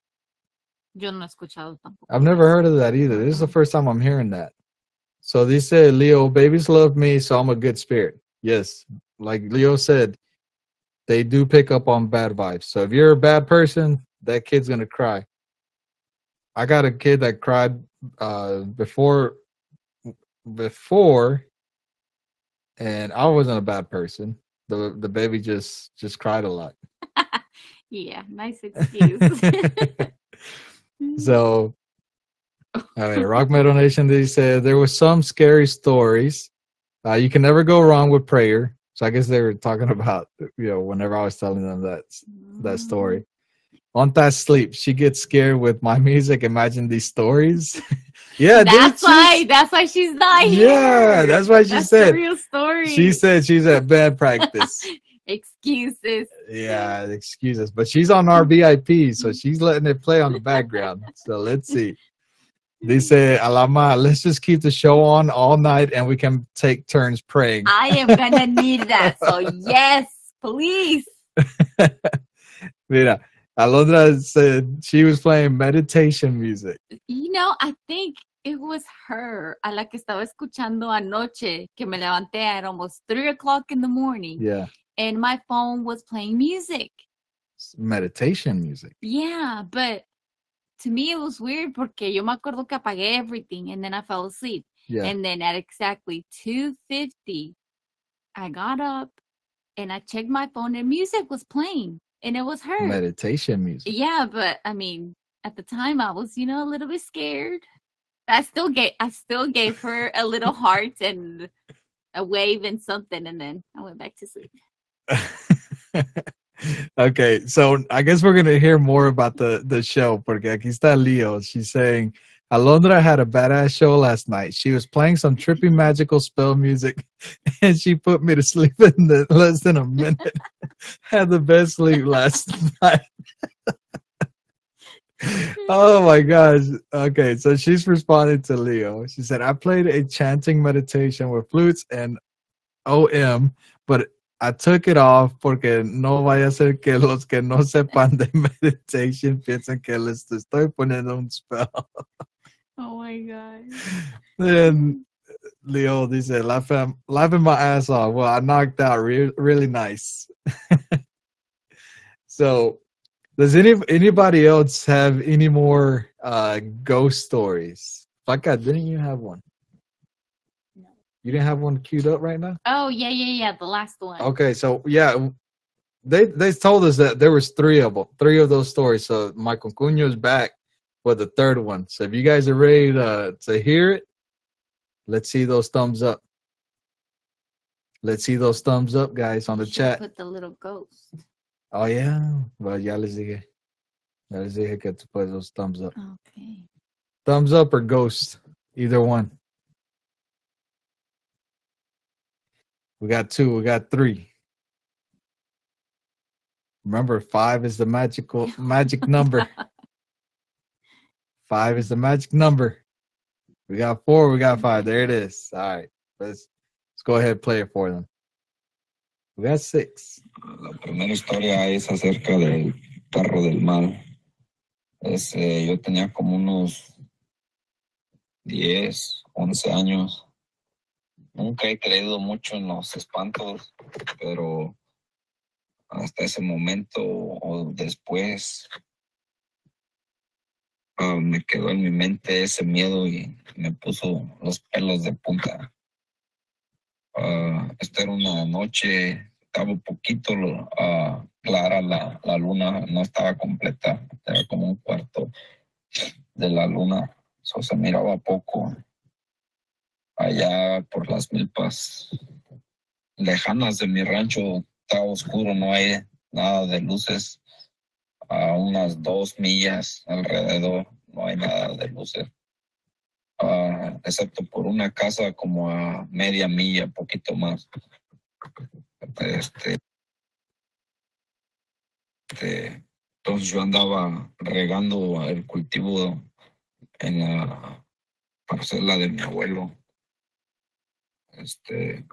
Yo no he escuchado tampoco. I've never heard of that either. This is the first time I'm hearing that. So they said, Leo, babies love me, so I'm a good spirit. Yes, like Leo said, they do pick up on bad vibes. So if you're a bad person, that kid's gonna cry. I got a kid that cried uh, before, before, and I wasn't a bad person. The the baby just just cried a lot. Yeah, nice excuse. So, I mean, Rock Metal Nation, they said there was some scary stories. Uh, you can never go wrong with prayer. So I guess they were talking about, you know, whenever I was telling them that that story. On that sleep, she gets scared with my music. Imagine these stories. yeah, That's why. That's why she's not here. Yeah, that's why she That's said. real story. She said she's at bad practice. excuses. yeah, excuses, but she's on our VIP, so she's letting it play on the background. So let's see. They say, Alama, let's just keep the show on all night and we can take turns praying. I am gonna need that. So yes, please. Mira, Alondra said she was playing meditation music. You know, I think it was her a la que estaba escuchando anoche que me levanté at almost three o'clock in the morning Yeah, and my phone was playing music. meditation music. Yeah, but to me it was weird porque yo me acuerdo que apagué everything and then I fell asleep. Yeah, And then at exactly 2:50 I got up and I checked my phone and music was playing and it was her. meditation music. Yeah, but I mean, at the time I was, you know, a little bit scared. I still gave I still gave her a little heart and a wave and something and then I went back to sleep. okay, so I guess we're gonna hear more about the the show porque aquí está Leo. She's saying Alondra had a badass show last night. She was playing some trippy magical spell music, and she put me to sleep in the, less than a minute. had the best sleep last night. oh my gosh. Okay, so she's responding to Leo. She said, I played a chanting meditation with flutes and OM, but I took it off porque no vaya a ser que los que no sepan de meditation piensen que les estoy poniendo un spell. Oh my god. Then Leo dice, laughing, laughing my ass off. Well, I knocked out re- really nice. so, does any anybody else have any more uh, ghost stories? Flaca, didn't you have one? You didn't have one queued up right now? Oh yeah, yeah, yeah. The last one. Okay, so yeah, they they told us that there was three of them, three of those stories. So mi concuño is back for the third one. So if you guys are ready to to hear it, let's see those thumbs up. Let's see those thumbs up, guys, on the chat. Put the little ghost. Oh yeah, well ya les dije, ya les dije que to put those thumbs up. Okay. Thumbs up or ghost, either one. We got two. We got three. Remember, five is the magical magic number. Five is the magic number. We got four. We got five. There it is. All right. Let's let's go ahead and play it for them. We got six. La primera historia es acerca del perro del mal. Es, eh, yo tenía como unos 10, 11 años. Nunca he creído mucho en los espantos, pero hasta ese momento o después ah, me quedó en mi mente ese miedo y me puso los pelos de punta. Ah, esta era una noche estaba un poquito ah, clara la, la luna, no estaba completa, era como un cuarto de la luna, so, se miraba poco allá por las milpas. lejanas de mi rancho está oscuro, no hay nada de luces. A unas dos millas alrededor no hay nada de luces. Ah, excepto por una casa como a media milla, poquito más. Este, este, entonces yo andaba regando el cultivo en la parcela de mi abuelo. Este,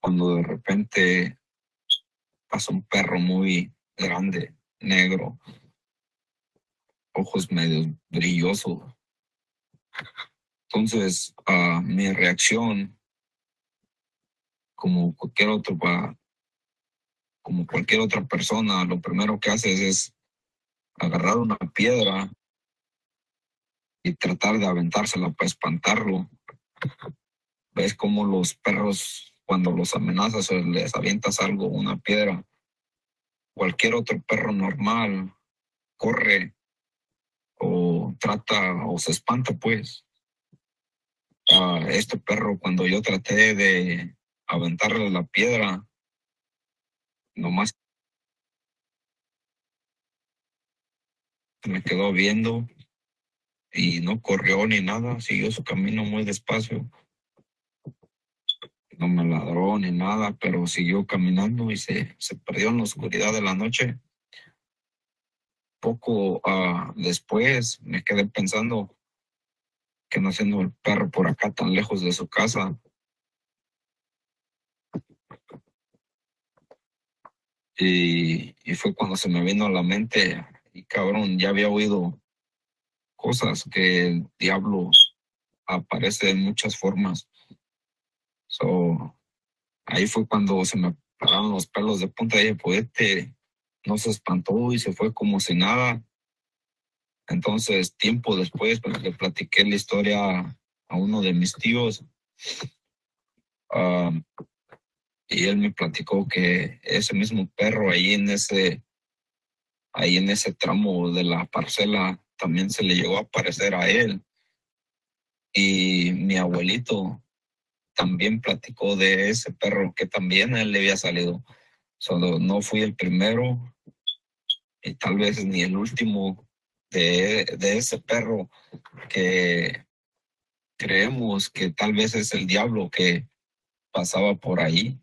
cuando de repente pasa un perro muy grande, negro, ojos medio brillosos. Entonces, ah, mi reacción, como cualquier otro, pa- como cualquier otra persona, lo primero que haces es agarrar una piedra y tratar de aventársela para espantarlo. Ves como los perros, cuando los amenazas o les avientas algo, una piedra, cualquier otro perro normal corre o trata o se espanta, pues. Ah, este perro, cuando yo traté de aventarle la piedra, nomás me quedó viendo y no corrió ni nada, siguió su camino muy despacio. No me ladró ni nada, pero siguió caminando y se, se perdió en la oscuridad de la noche. Poco ah, después me quedé pensando que no siendo el perro por acá tan lejos de su casa. Y, y fue cuando se me vino a la mente, y cabrón, ya había oído cosas que el diablo aparece en muchas formas. So, ahí fue cuando se me pararon los pelos de punta y dije, pues este no se espantó y se fue como si nada. Entonces, tiempo después, pues, le platiqué la historia a uno de mis tíos. ah, y él me platicó que ese mismo perro ahí en ese, ahí en ese tramo de la parcela también se le llegó a aparecer a él. Y mi abuelito también platicó de ese perro que también a él le había salido. Solo no fui el primero y tal vez ni el último de, de ese perro que creemos que tal vez es el diablo que pasaba por ahí.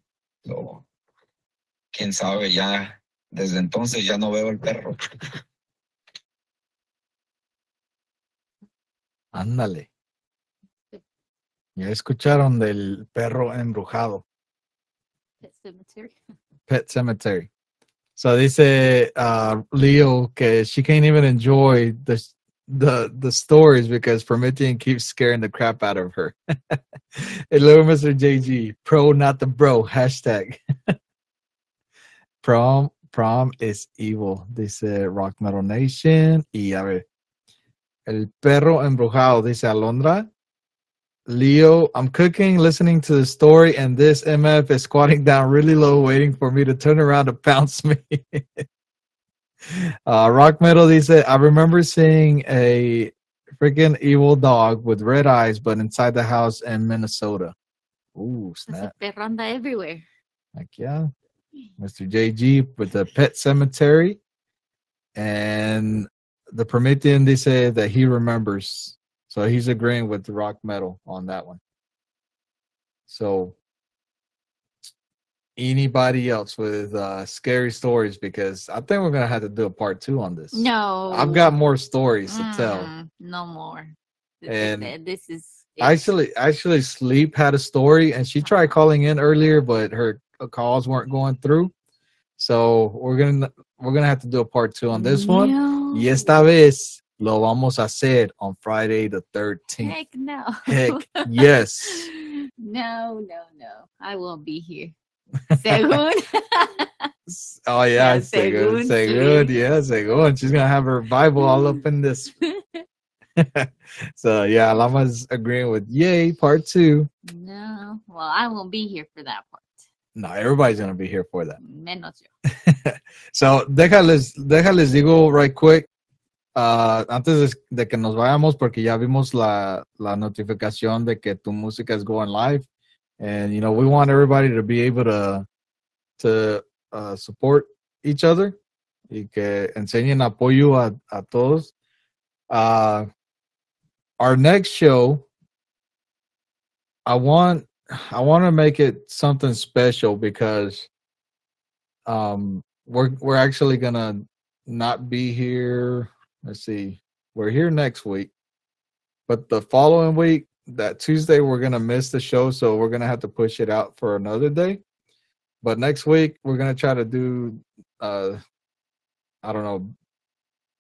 So, quién sabe, ya desde entonces ya no veo el perro. Ándale. Ya escucharon del perro embrujado, Pet cemetery. Pet Cemetery. So dice uh, Leo que she can't even enjoy the the the stories because Promethean keeps scaring the crap out of her. luego Mr. JG, pro not the bro, hashtag. prom, prom is evil, dice Rock Metal Nation. Y a ver, el perro embrujado, dice Alondra. Leo, I'm cooking, listening to the story, and this MF is squatting down really low, waiting for me to turn around to pounce me. uh, Rock Metal dice, I remember seeing a freaking evil dog with red eyes, but inside the house in Minnesota. Ooh, snap. perro anda everywhere. Like, yeah. Mr. JG with the pet cemetery. And the Promethean, they say that he remembers. So he's agreeing with the rock metal on that one. So anybody else with uh scary stories because I think we're gonna have to do a part two on this. No. I've got more stories to tell. Mm, No more. Th- th- And th- this is it. Actually, actually, Sleep had a story, and she tried calling in earlier, but her calls weren't going through. So we're gonna we're gonna have to do a part two on this one. No. Y esta vez lo vamos a hacer on Friday the 13th. Heck no. Heck yes. No, no, no. I won't be here. Según. Oh yeah, Yeah, según, según, yeah, según. She's gonna have her Bible all up in this. so yeah, Lama's agreeing with yay part two. no. Well, I won't be here for that part. No, everybody's gonna be here for that. Menos yo. So, déjales, déjales digo right quick, ah, antes de, de que nos vayamos, porque ya vimos la, la notificación de que tu música es going live. and you know we want everybody to be able to to uh, support each other y que enseñen apoyo a, a todos. Uh, our next show, I want I want to make it something special because um we're we're actually gonna not be here. Let's see, we're here next week, but the following week, that Tuesday, we're gonna miss the show, so we're gonna have to push it out for another day. But next week, we're gonna try to do uh I don't know,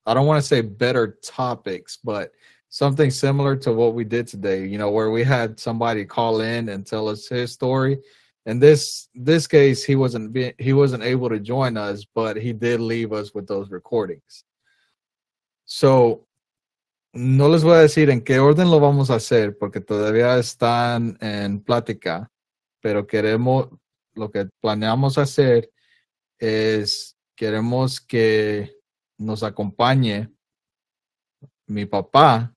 I don't want to say better topics, but something similar to what we did today, you know, where we had somebody call in and tell us his story. In this this case, he wasn't be, he wasn't able to join us, but he did leave us with those recordings. So, no les voy a decir en qué orden lo vamos a hacer porque todavía están en plática, pero queremos lo que planeamos hacer es queremos que nos acompañe mi papá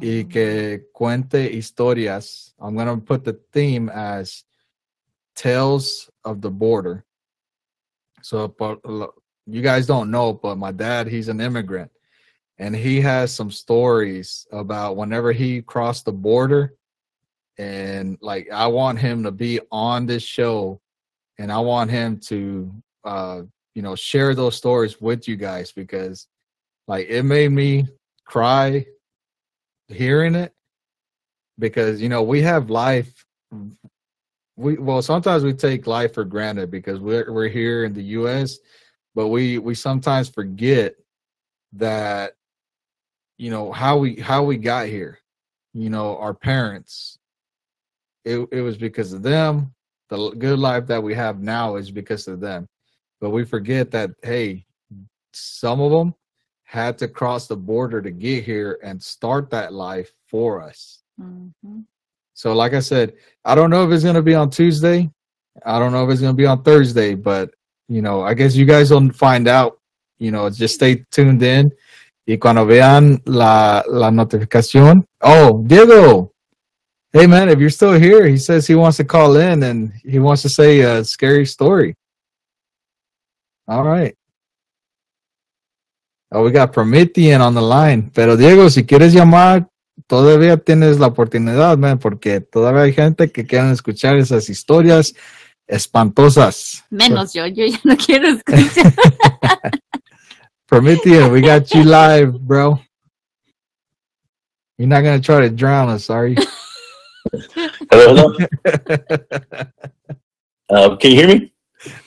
y que cuente historias. I'm going to put the theme as Tales of the Border. So, you guys don't know, but my dad, he's an immigrant and he has some stories about whenever he crossed the border. And like, I want him to be on this show and I want him to, uh, you know, share those stories with you guys because like it made me cry hearing it because you know we have life. We well sometimes we take life for granted because we're we're here in the US but we we sometimes forget that you know how we how we got here. You know our parents it it was because of them. The good life that we have now is because of them. But we forget that hey some of them had to cross the border to get here and start that life for us. mhm. So, like I said, I don't know if it's going to be on Tuesday. I don't know if it's going to be on Thursday, but you know, I guess you guys will find out. You know, just stay tuned in. Y cuando vean la, la notificación. Oh, Diego. Hey, man, if you're still here, he says he wants to call in and he wants to say a scary story. All right. Oh, we got Promethean on the line. Pero Diego, si quieres llamar, todavía tienes la oportunidad, man, porque todavía hay gente que quieren escuchar esas historias espantosas. Menos yo, yo ya no quiero escuchar. Promethean, we got you live, bro. You're not gonna try to drown us, are you? Hello, hello. Uh, can you hear me?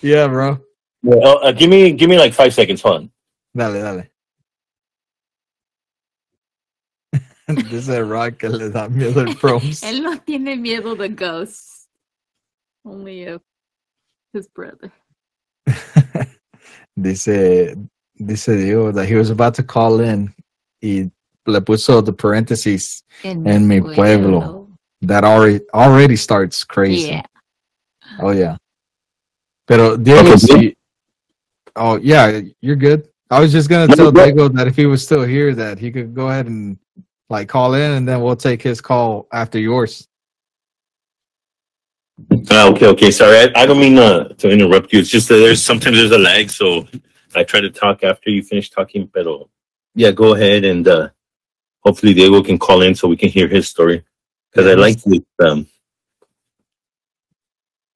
yeah, bro. Yeah. Oh, uh, give me give me like five seconds. Hold on. Dale, dale. Dice Rock que le da miedo el proms. Él no tiene miedo de ghosts. Only of his brother. dice, dice Diego that he was about to call in y le puso the parentheses En mi pueblo. that already already starts crazy. Yeah. Oh yeah. Pero Diego, Okay, si, oh yeah, you're good. I was just gonna No, tell go- Diego that if he was still here, that he could go ahead and like call in, and then we'll take his call after yours. Uh, okay, okay. Sorry, I, I don't mean uh, to interrupt you. It's just that there's sometimes there's a lag, so I try to talk after you finish talking. Pero yeah, go ahead and uh, hopefully Diego can call in so we can hear his story because I like to. Um,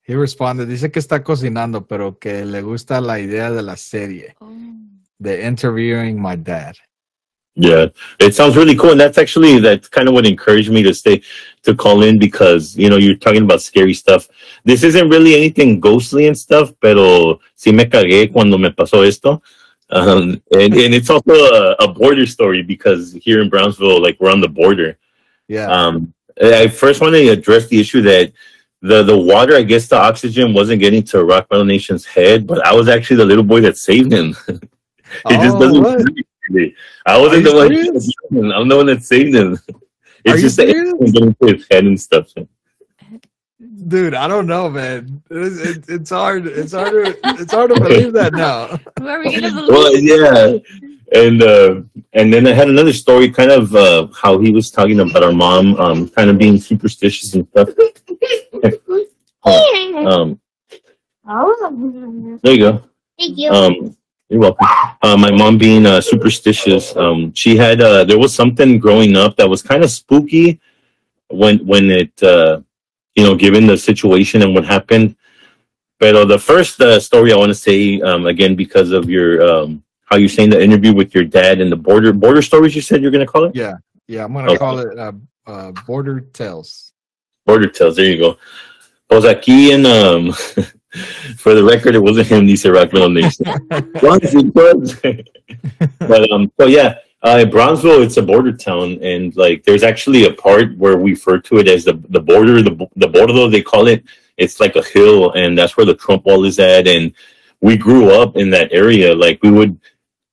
He responded, dice que está cocinando, pero que le gusta la idea de la serie, Oh. de interviewing my dad. Yeah, it sounds really cool, and that's actually that's kind of what encouraged me to stay to call in because you know you're talking about scary stuff. This isn't really anything ghostly and stuff, pero sí me cagué cuando me pasó esto. Um, and and it's also a, a border story because here in Brownsville, like we're on the border. Yeah. Um, I first want to address the issue that the the water, I guess the oxygen wasn't getting to Rock Metal Nation's head, but I was actually the little boy that saved him. It just Oh, doesn't. what? Really. I wasn't the one. you serious? I'm the one that saved him. It's Are you just that serious? getting to his head and stuff. Dude, I don't know, man. It's, it's, it's hard. It's hard to it's hard to believe that now. Who are we gonna believe? Well, yeah, and uh, and then I had another story, kind of uh, how he was talking about our mom, um, kind of being superstitious and stuff. Um, there you go. Thank you. Um, you're welcome. Uh, my mom being uh, superstitious, um, she had uh, there was something growing up that was kind of spooky when when it uh, you know given the situation and what happened. But the first uh, story I want to say um, again because of your um, how you're saying the interview with your dad and the border border stories you said you're gonna call it Yeah, yeah. I'm gonna Okay. call it uh, uh, Border Tales. border tales. There you go. Pues aquí in um for the record, it wasn't him. Dice Rock Metal Nation. Was it was. but um, so yeah, uh, Brownsville, it's a border town, and like there's actually a part where we refer to it as the the border, the the border, they call it. It's like a hill, and that's where the Trump wall is at. And we grew up in that area. Like we would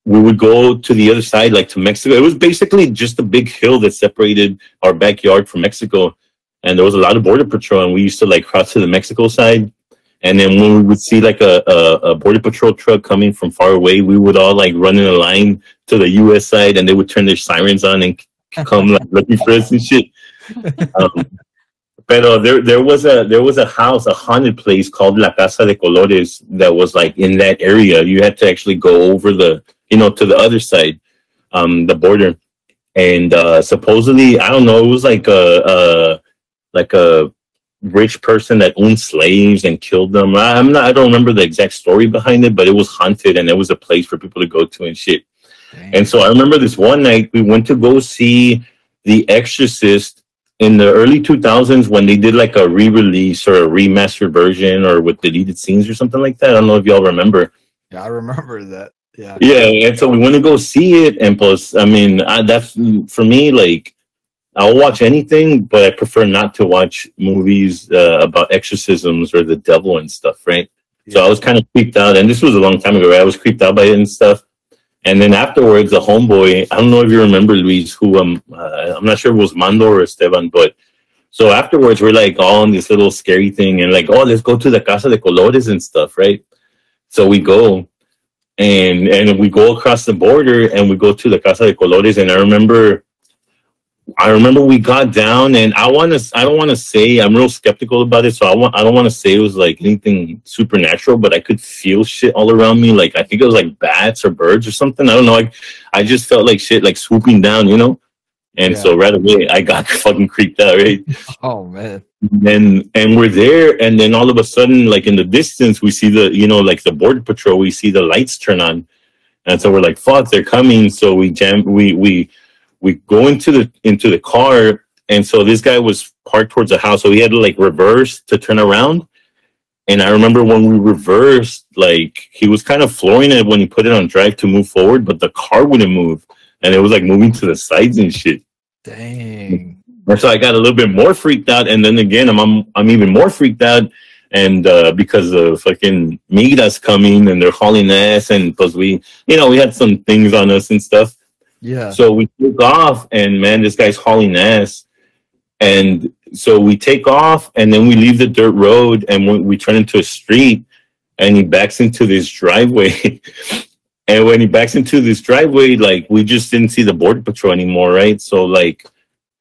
we would go to the other side, like to Mexico. It was basically just a big hill that separated our backyard from Mexico. And there was a lot of border patrol, and we used to like cross to the Mexico side. And then when we would see like a, a, a border patrol truck coming from far away, we would all like run in a line to the U.S. side, and they would turn their sirens on and come like looking for us and shit. Um, but uh, there there was a there was a house, a haunted place called La Casa de Colores that was like in that area. You had to actually go over the you know to the other side, um, the border, and uh, supposedly I don't know, it was like a, a like a rich person that owned slaves and killed them. I, I'm not I don't remember the exact story behind it, but it was haunted and it was a place for people to go to and shit. And so I remember this one night we went to go see The Exorcist in the early 2000s when they did like a re-release or a remastered version or with deleted scenes or something like that. I don't know if y'all remember. yeah, I remember that. Yeah, Yeah, and so we went to go see it, and plus, I mean, I, that's for me. Like, I'll watch anything, but I prefer not to watch movies uh, about exorcisms or the devil and stuff, right? So I was kind of creeped out, and this was a long time ago. Right? I was creeped out by it and stuff. And then afterwards, the homeboy, I don't know if you remember Luis, who um, uh, I'm not sure was Mando or Esteban, but so afterwards, we're like all on this little scary thing, and like, oh, let's go to the Casa de Colores and stuff, right? So we go, and and we go across the border, and we go to the Casa de Colores, and I remember I remember we got down, and I want to. I don't want to say I'm real skeptical about it, so I want. I don't want to say it was like anything supernatural, but I could feel shit all around me. Like I think it was like bats or birds or something. I don't know. Like I just felt like shit, like swooping down, you know. And Yeah. so right away, I got fucking creeped out, right? Oh man. and and we're there and then all of a sudden like in the distance we see the you know like the border patrol we see the lights turn on and so we're like fuck they're coming so we jam we we we go into the into the car and so this guy was parked towards the house so he had to like reverse to turn around and i remember when we reversed like he was kind of flooring it when he put it on drive to move forward but the car wouldn't move and it was like moving to the sides and shit Dang. and so I got a little bit more freaked out, and then again, I'm I'm, I'm even more freaked out, and uh, because of fucking Migas coming and they're hauling ass, and because we, you know, we had some things on us and stuff. Yeah. So we took off, and man, this guy's hauling ass, and so we take off, and then we leave the dirt road, and we, we turn into a street, and he backs into this driveway. And when he backs into this driveway, like we just didn't see the border patrol anymore, right? So like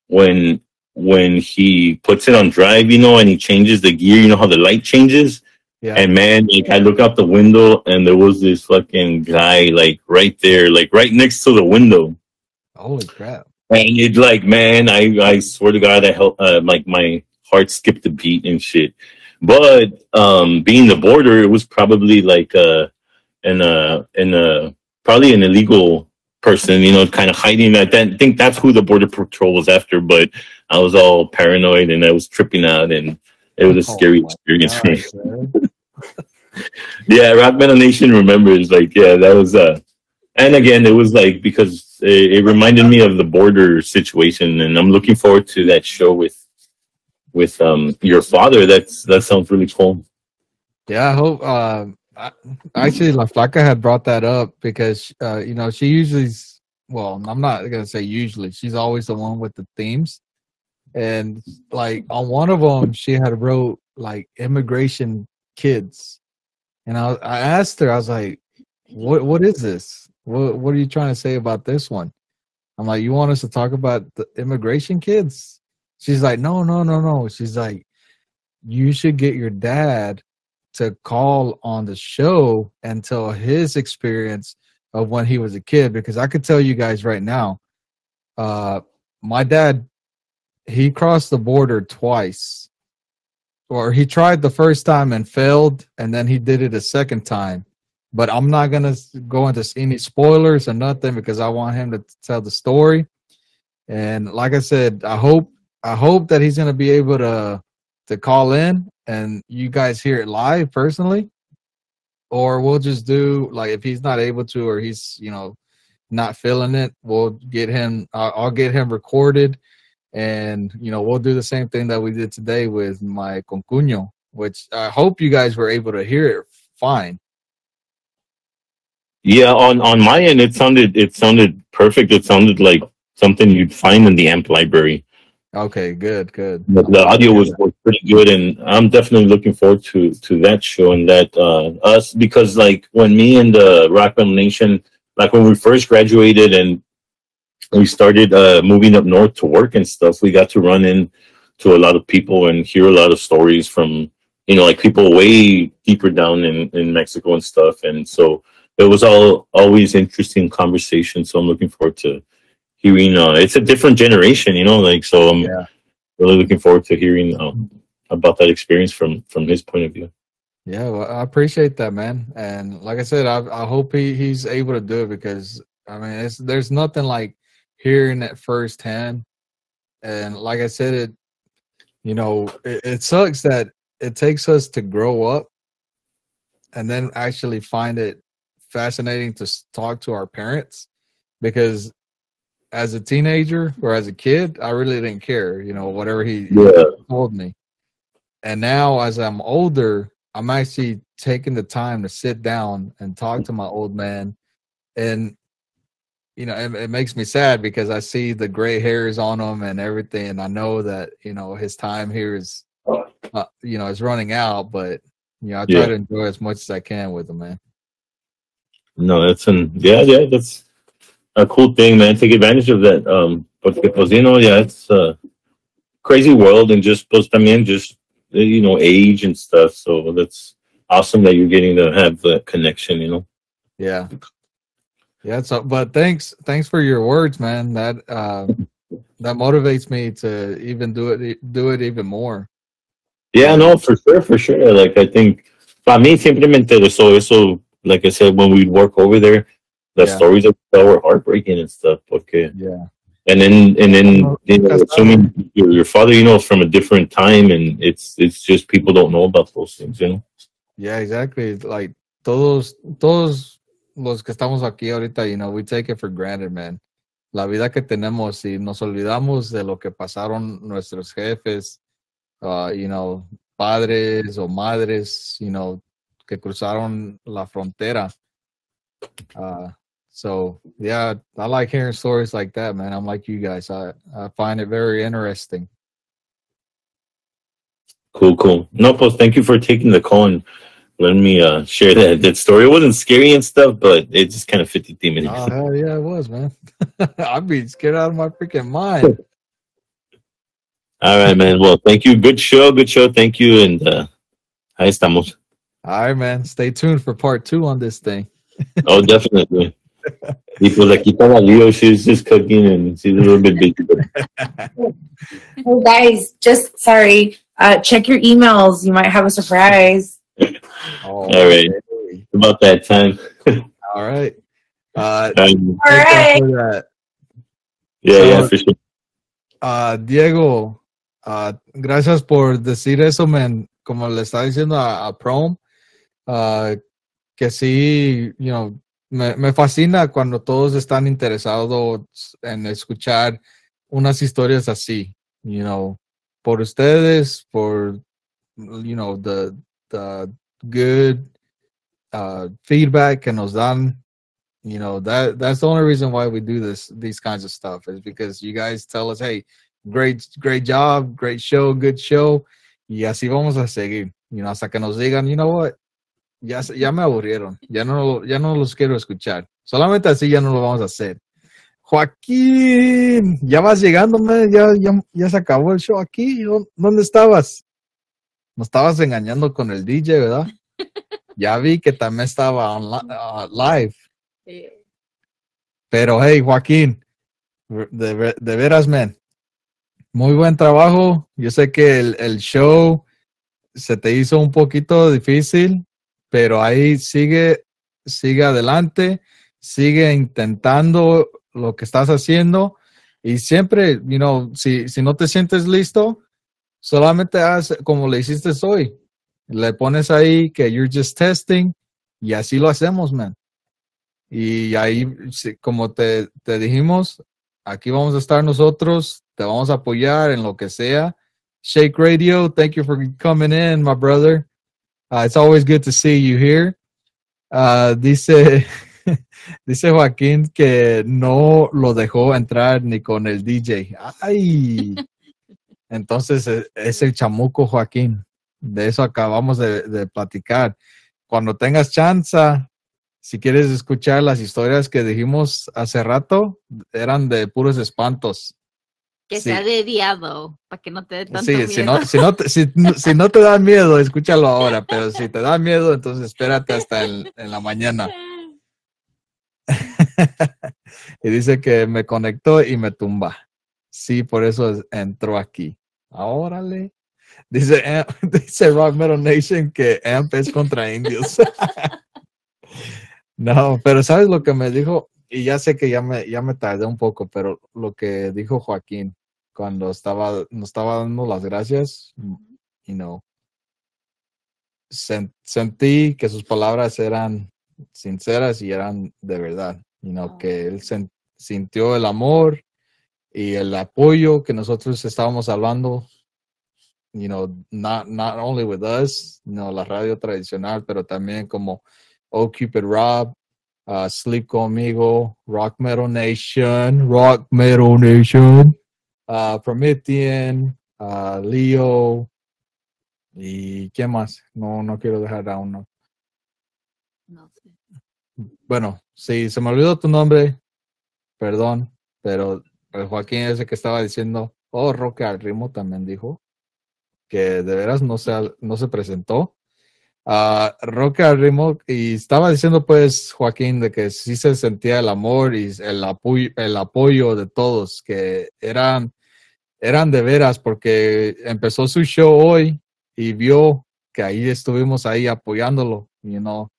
when when he puts it on drive, you know, and he changes the gear, you know how the light changes. Yeah. And man, like I look out the window and there was this fucking guy like right there, like right next to the window. Holy crap. And it like, man, I I swear to God, I help uh, like my heart skipped a beat and shit. But um being the border, it was probably like uh in a in a probably an illegal person, you know, kind of hiding. I think that's who the border patrol was after, but I was all paranoid and I was tripping out and it was a Oh scary experience for me. Yeah, Rock Metal Nation remembers like yeah, that was uh and again it was like because it, it reminded me of the border situation and I'm looking forward to that show with with um your father. That's that sounds really cool. Yeah, I hope. Uh, I, actually, La Flaca had brought that up because uh, you know she usually's. Well, I'm not gonna say usually. She's always the one with the themes, and like on one of them, she had wrote like immigration kids, and I I asked her, I was like, "What what is this? What what are you trying to say about this one?" I'm like, "You want us to talk about the immigration kids?" She's like, "No, no, no, no." She's like, you should get your dad to call on the show and tell his experience of when he was a kid because I could tell you guys right now, uh, my dad, he crossed the border twice, or he tried the first time and failed, and then he did it a second time. But I'm not gonna go into any spoilers or nothing because I want him to tell the story. And like I said, I hope I hope that he's gonna be able to to call in and you guys hear it live personally or we'll just do like if he's not able to or he's you know not feeling it we'll get him i'll, I'll get him recorded and you know we'll do the same thing that we did today with my concuño which i hope you guys were able to hear it fine Yeah, on on my end, it sounded it sounded perfect. It sounded like something you'd find in the amp library. okay good good The, the audio was, was pretty good, and I'm definitely looking forward to to that show and that uh, us because like when me and the Rock Metal Nation, like when we first graduated and we started uh, moving up north to work and stuff, we got to run in to a lot of people and hear a lot of stories from you know like people way deeper down in in Mexico and stuff, and so it was all always interesting conversation. So I'm looking forward to hearing. Uh, it's a different generation, you know, like so. I'm Yeah. really looking forward to hearing um, about that experience from from his point of view. Yeah, well, I appreciate that, man. And like I said, I I hope he, he's able to do it because I mean, it's there's nothing like hearing it firsthand. And like I said, it you know it, it sucks that it takes us to grow up and then actually find it fascinating to talk to our parents because as a teenager or as a kid, I really didn't care, you know, whatever he Yeah, told me. And now, as I'm older, I'm actually taking the time to sit down and talk to my old man. And, you know, it, it makes me sad because I see the gray hairs on him and everything. And I know that, you know, his time here is, uh, you know, is running out. But, you know, I try Yeah. to enjoy as much as I can with him, man. no, that's an yeah, yeah, that's a cool thing, man. Take advantage of that. Um, porque pues you know, yeah, it's a crazy world and just pues también just uh, you know age and stuff. So that's awesome that you're getting to have the connection. You know. Yeah. Yeah. So, but thanks, thanks for your words, man. That, uh, that motivates me to even do it, do it even more. Yeah, no, for sure, for sure. Like I think para mí siempre me interesó eso. Like I said, when we'd work over there, the Yeah. stories of that were heartbreaking and stuff. Okay, Yeah. and then and then you know, assuming your, your father, you know, from a different time, and it's it's just people don't know about those things, you know. Yeah, exactly. Like todos, todos los que estamos aquí ahorita, you know, we take it for granted, man. La vida que tenemos y nos olvidamos de lo que pasaron nuestros jefes, uh, you know, padres o madres, you know, que cruzaron la frontera. Uh, so yeah, I like hearing stories like that, man. I'm like you guys. I, I find it very interesting. Cool, cool. No, pues thank you for taking the call and letting me uh share that that story. It wasn't scary and stuff, but it just kind of fit the theme. in. Oh hell yeah, it was, man. I'd be scared out of my freaking mind. All right, man. Well, thank you. Good show, good show. Thank you, and uh, ahí estamos. All right, man. Stay tuned for part two on this thing. Oh, definitely. Y pues aquí está Leo. She's just cooking and she's a little bit busy. But Oh, guys, just sorry. Uh, check your emails. You might have a surprise. All right. about that time. All right. Uh, Um, All right. yeah, yeah, for sure. Uh, Diego, uh, gracias por decir eso, man. Como le estaba diciendo a, a Prom, uh, que sí, you know, me, me fascina cuando todos están interesados en escuchar unas historias así, you know, por ustedes, por, you know, the, the good uh, feedback que nos dan. You know, that that's the only reason why we do this, these kinds of stuff is because you guys tell us, hey, great, great job, great show, good show. Y así vamos a seguir, you know, hasta que nos digan, you know what, ya, ya me aburrieron, ya no, ya no los quiero escuchar. Solamente así ya no lo vamos a hacer. Joaquín, ya vas llegando, ya, ya, ya se acabó el show aquí. ¿Dó- ¿Dónde estabas? Nos estabas engañando con el DJ, ¿verdad? Ya vi que también estaba ah, live. Pero hey, Joaquín, de, ver- de veras, man, muy buen trabajo. Yo sé que el, el show se te hizo un poquito difícil, pero ahí sigue, sigue adelante, sigue intentando lo que estás haciendo y siempre, you know, si, si no te sientes listo, solamente haz como le hiciste hoy. Le pones ahí que you're just testing y así lo hacemos, man. Y ahí, como te, te dijimos, aquí vamos a estar nosotros, te vamos a apoyar en lo que sea. Shake Radio, thank you for coming in, my brother. Uh, it's always good to see you here. Uh, dice, dice Joaquín que no lo dejó entrar ni con el DJ. Ay, entonces e- es el chamuco Joaquín. De eso acabamos de, de platicar. Cuando tengas chance, si quieres escuchar las historias que dijimos hace rato, eran de puros espantos. que Sí. sea dediado, para que no te dé tanto Sí, miedo. si no, si, no te, si, si no te da miedo, escúchalo ahora, pero si te da miedo, entonces espérate hasta el- en la mañana. y dice que me conectó y me tumba. Sí, por eso es- entró aquí. Órale. Dice, Amp- dice Rock Metal Nation que AMP es contra indios. no, pero ¿sabes lo que me dijo? Y ya sé que ya me, ya me tardé un poco, pero lo que dijo Joaquín cuando estaba, nos estaba dando las gracias, you know, sen- sentí que sus palabras eran sinceras y eran de verdad, you know, Oh. que él sintió el amor y el apoyo que nosotros estábamos hablando, you know, not, not only with us, no la radio tradicional, pero también como Oh Cupid Rob, uh, Sleep Conmigo, Rock Metal Nation, Rock Metal Nation, uh, Promethean, uh, Leo, y ¿qué más? No, no quiero dejar a uno. No sé. Bueno, si se me olvidó tu nombre, perdón, pero el Joaquín ese que estaba diciendo, oh, Roque al ritmo también dijo que de veras no se, no se presentó. Ah, Roque al ritmo, y estaba diciendo pues Joaquín de que sí se sentía el amor y el apoyo, el apoyo de todos, que eran, eran de veras porque empezó su show hoy y vio que ahí estuvimos ahí apoyándolo, you know.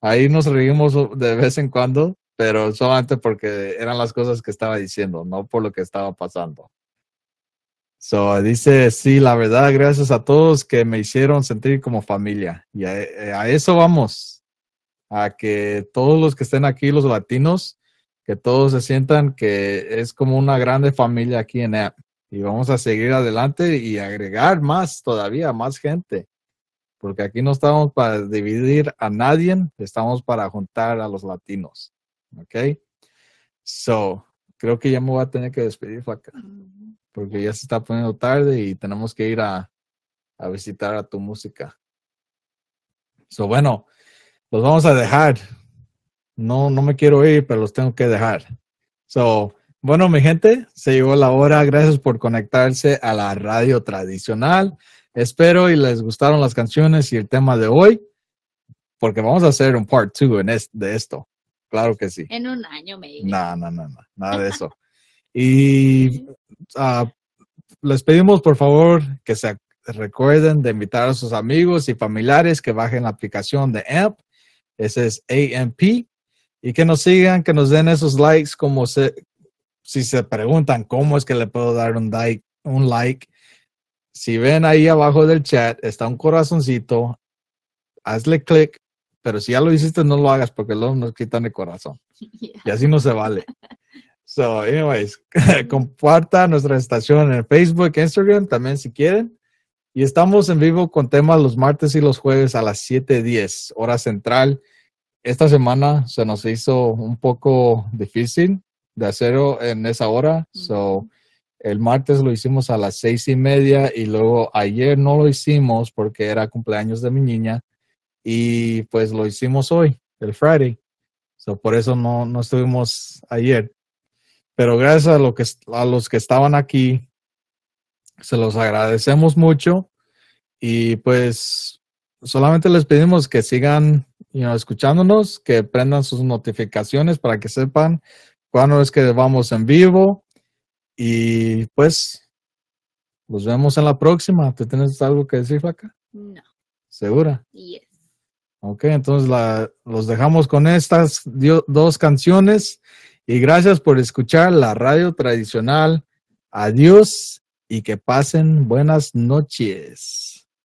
Ahí nos reímos de vez en cuando, pero solamente porque eran las cosas que estaba diciendo, no por lo que estaba pasando. So, dice, sí, la verdad, gracias a todos que me hicieron sentir como familia. Y a, eh, a eso vamos, a que todos los que estén aquí, los latinos, que todos se sientan que es como una grande familia aquí en App. Y vamos a seguir adelante y agregar más todavía, más gente porque aquí no estamos para dividir a nadie, estamos para juntar a los latinos. ¿Ok? So, creo que ya me voy a tener que despedir, Flaca, porque ya se está poniendo tarde y tenemos que ir a, a visitar a tu música. So, bueno, los vamos a dejar. No, no me quiero ir, pero los tengo que dejar. So, bueno, mi gente, se llegó la hora. Gracias por conectarse a la radio tradicional. Espero y les gustaron las canciones y el tema de hoy, porque vamos a hacer un part 2 en es- de esto. Claro que sí. En un año, maybe. No, no, no, no, nada de eso. Y ah, les pedimos por favor que se recuerden de invitar a sus amigos y familiares que bajen la aplicación de AMP. Ese es AMP. Y que nos sigan, que nos den esos likes como se, si se preguntan cómo es que le puedo dar un like, un like. Si ven ahí abajo del chat, está un corazoncito, hazle clic, pero si ya lo hiciste, no lo hagas porque luego nos quitan el corazón. Yeah. Y así no se vale. So, anyways, comparta nuestra estación en Facebook, Instagram, también si quieren. Y estamos en vivo con temas los martes y los jueves a las 7:10, hora central. Esta semana se nos hizo un poco difícil de hacerlo en esa hora. So, el martes lo hicimos a las seis y media y luego ayer no lo hicimos porque era cumpleaños de mi niña y pues lo hicimos hoy, el Friday. So, por eso no, no estuvimos ayer. Pero gracias a, lo que, a los que estaban aquí, se los agradecemos mucho. Y pues solamente les pedimos que sigan you know, escuchándonos, que prendan sus notificaciones para que sepan cuándo es que vamos en vivo. Y pues nos vemos en la próxima. ¿Tú tienes algo que decir, Flaca? No. ¿Segura? Yes. Ok, entonces la, los dejamos con estas dos canciones y gracias por escuchar la radio tradicional. Adiós y que pasen buenas noches.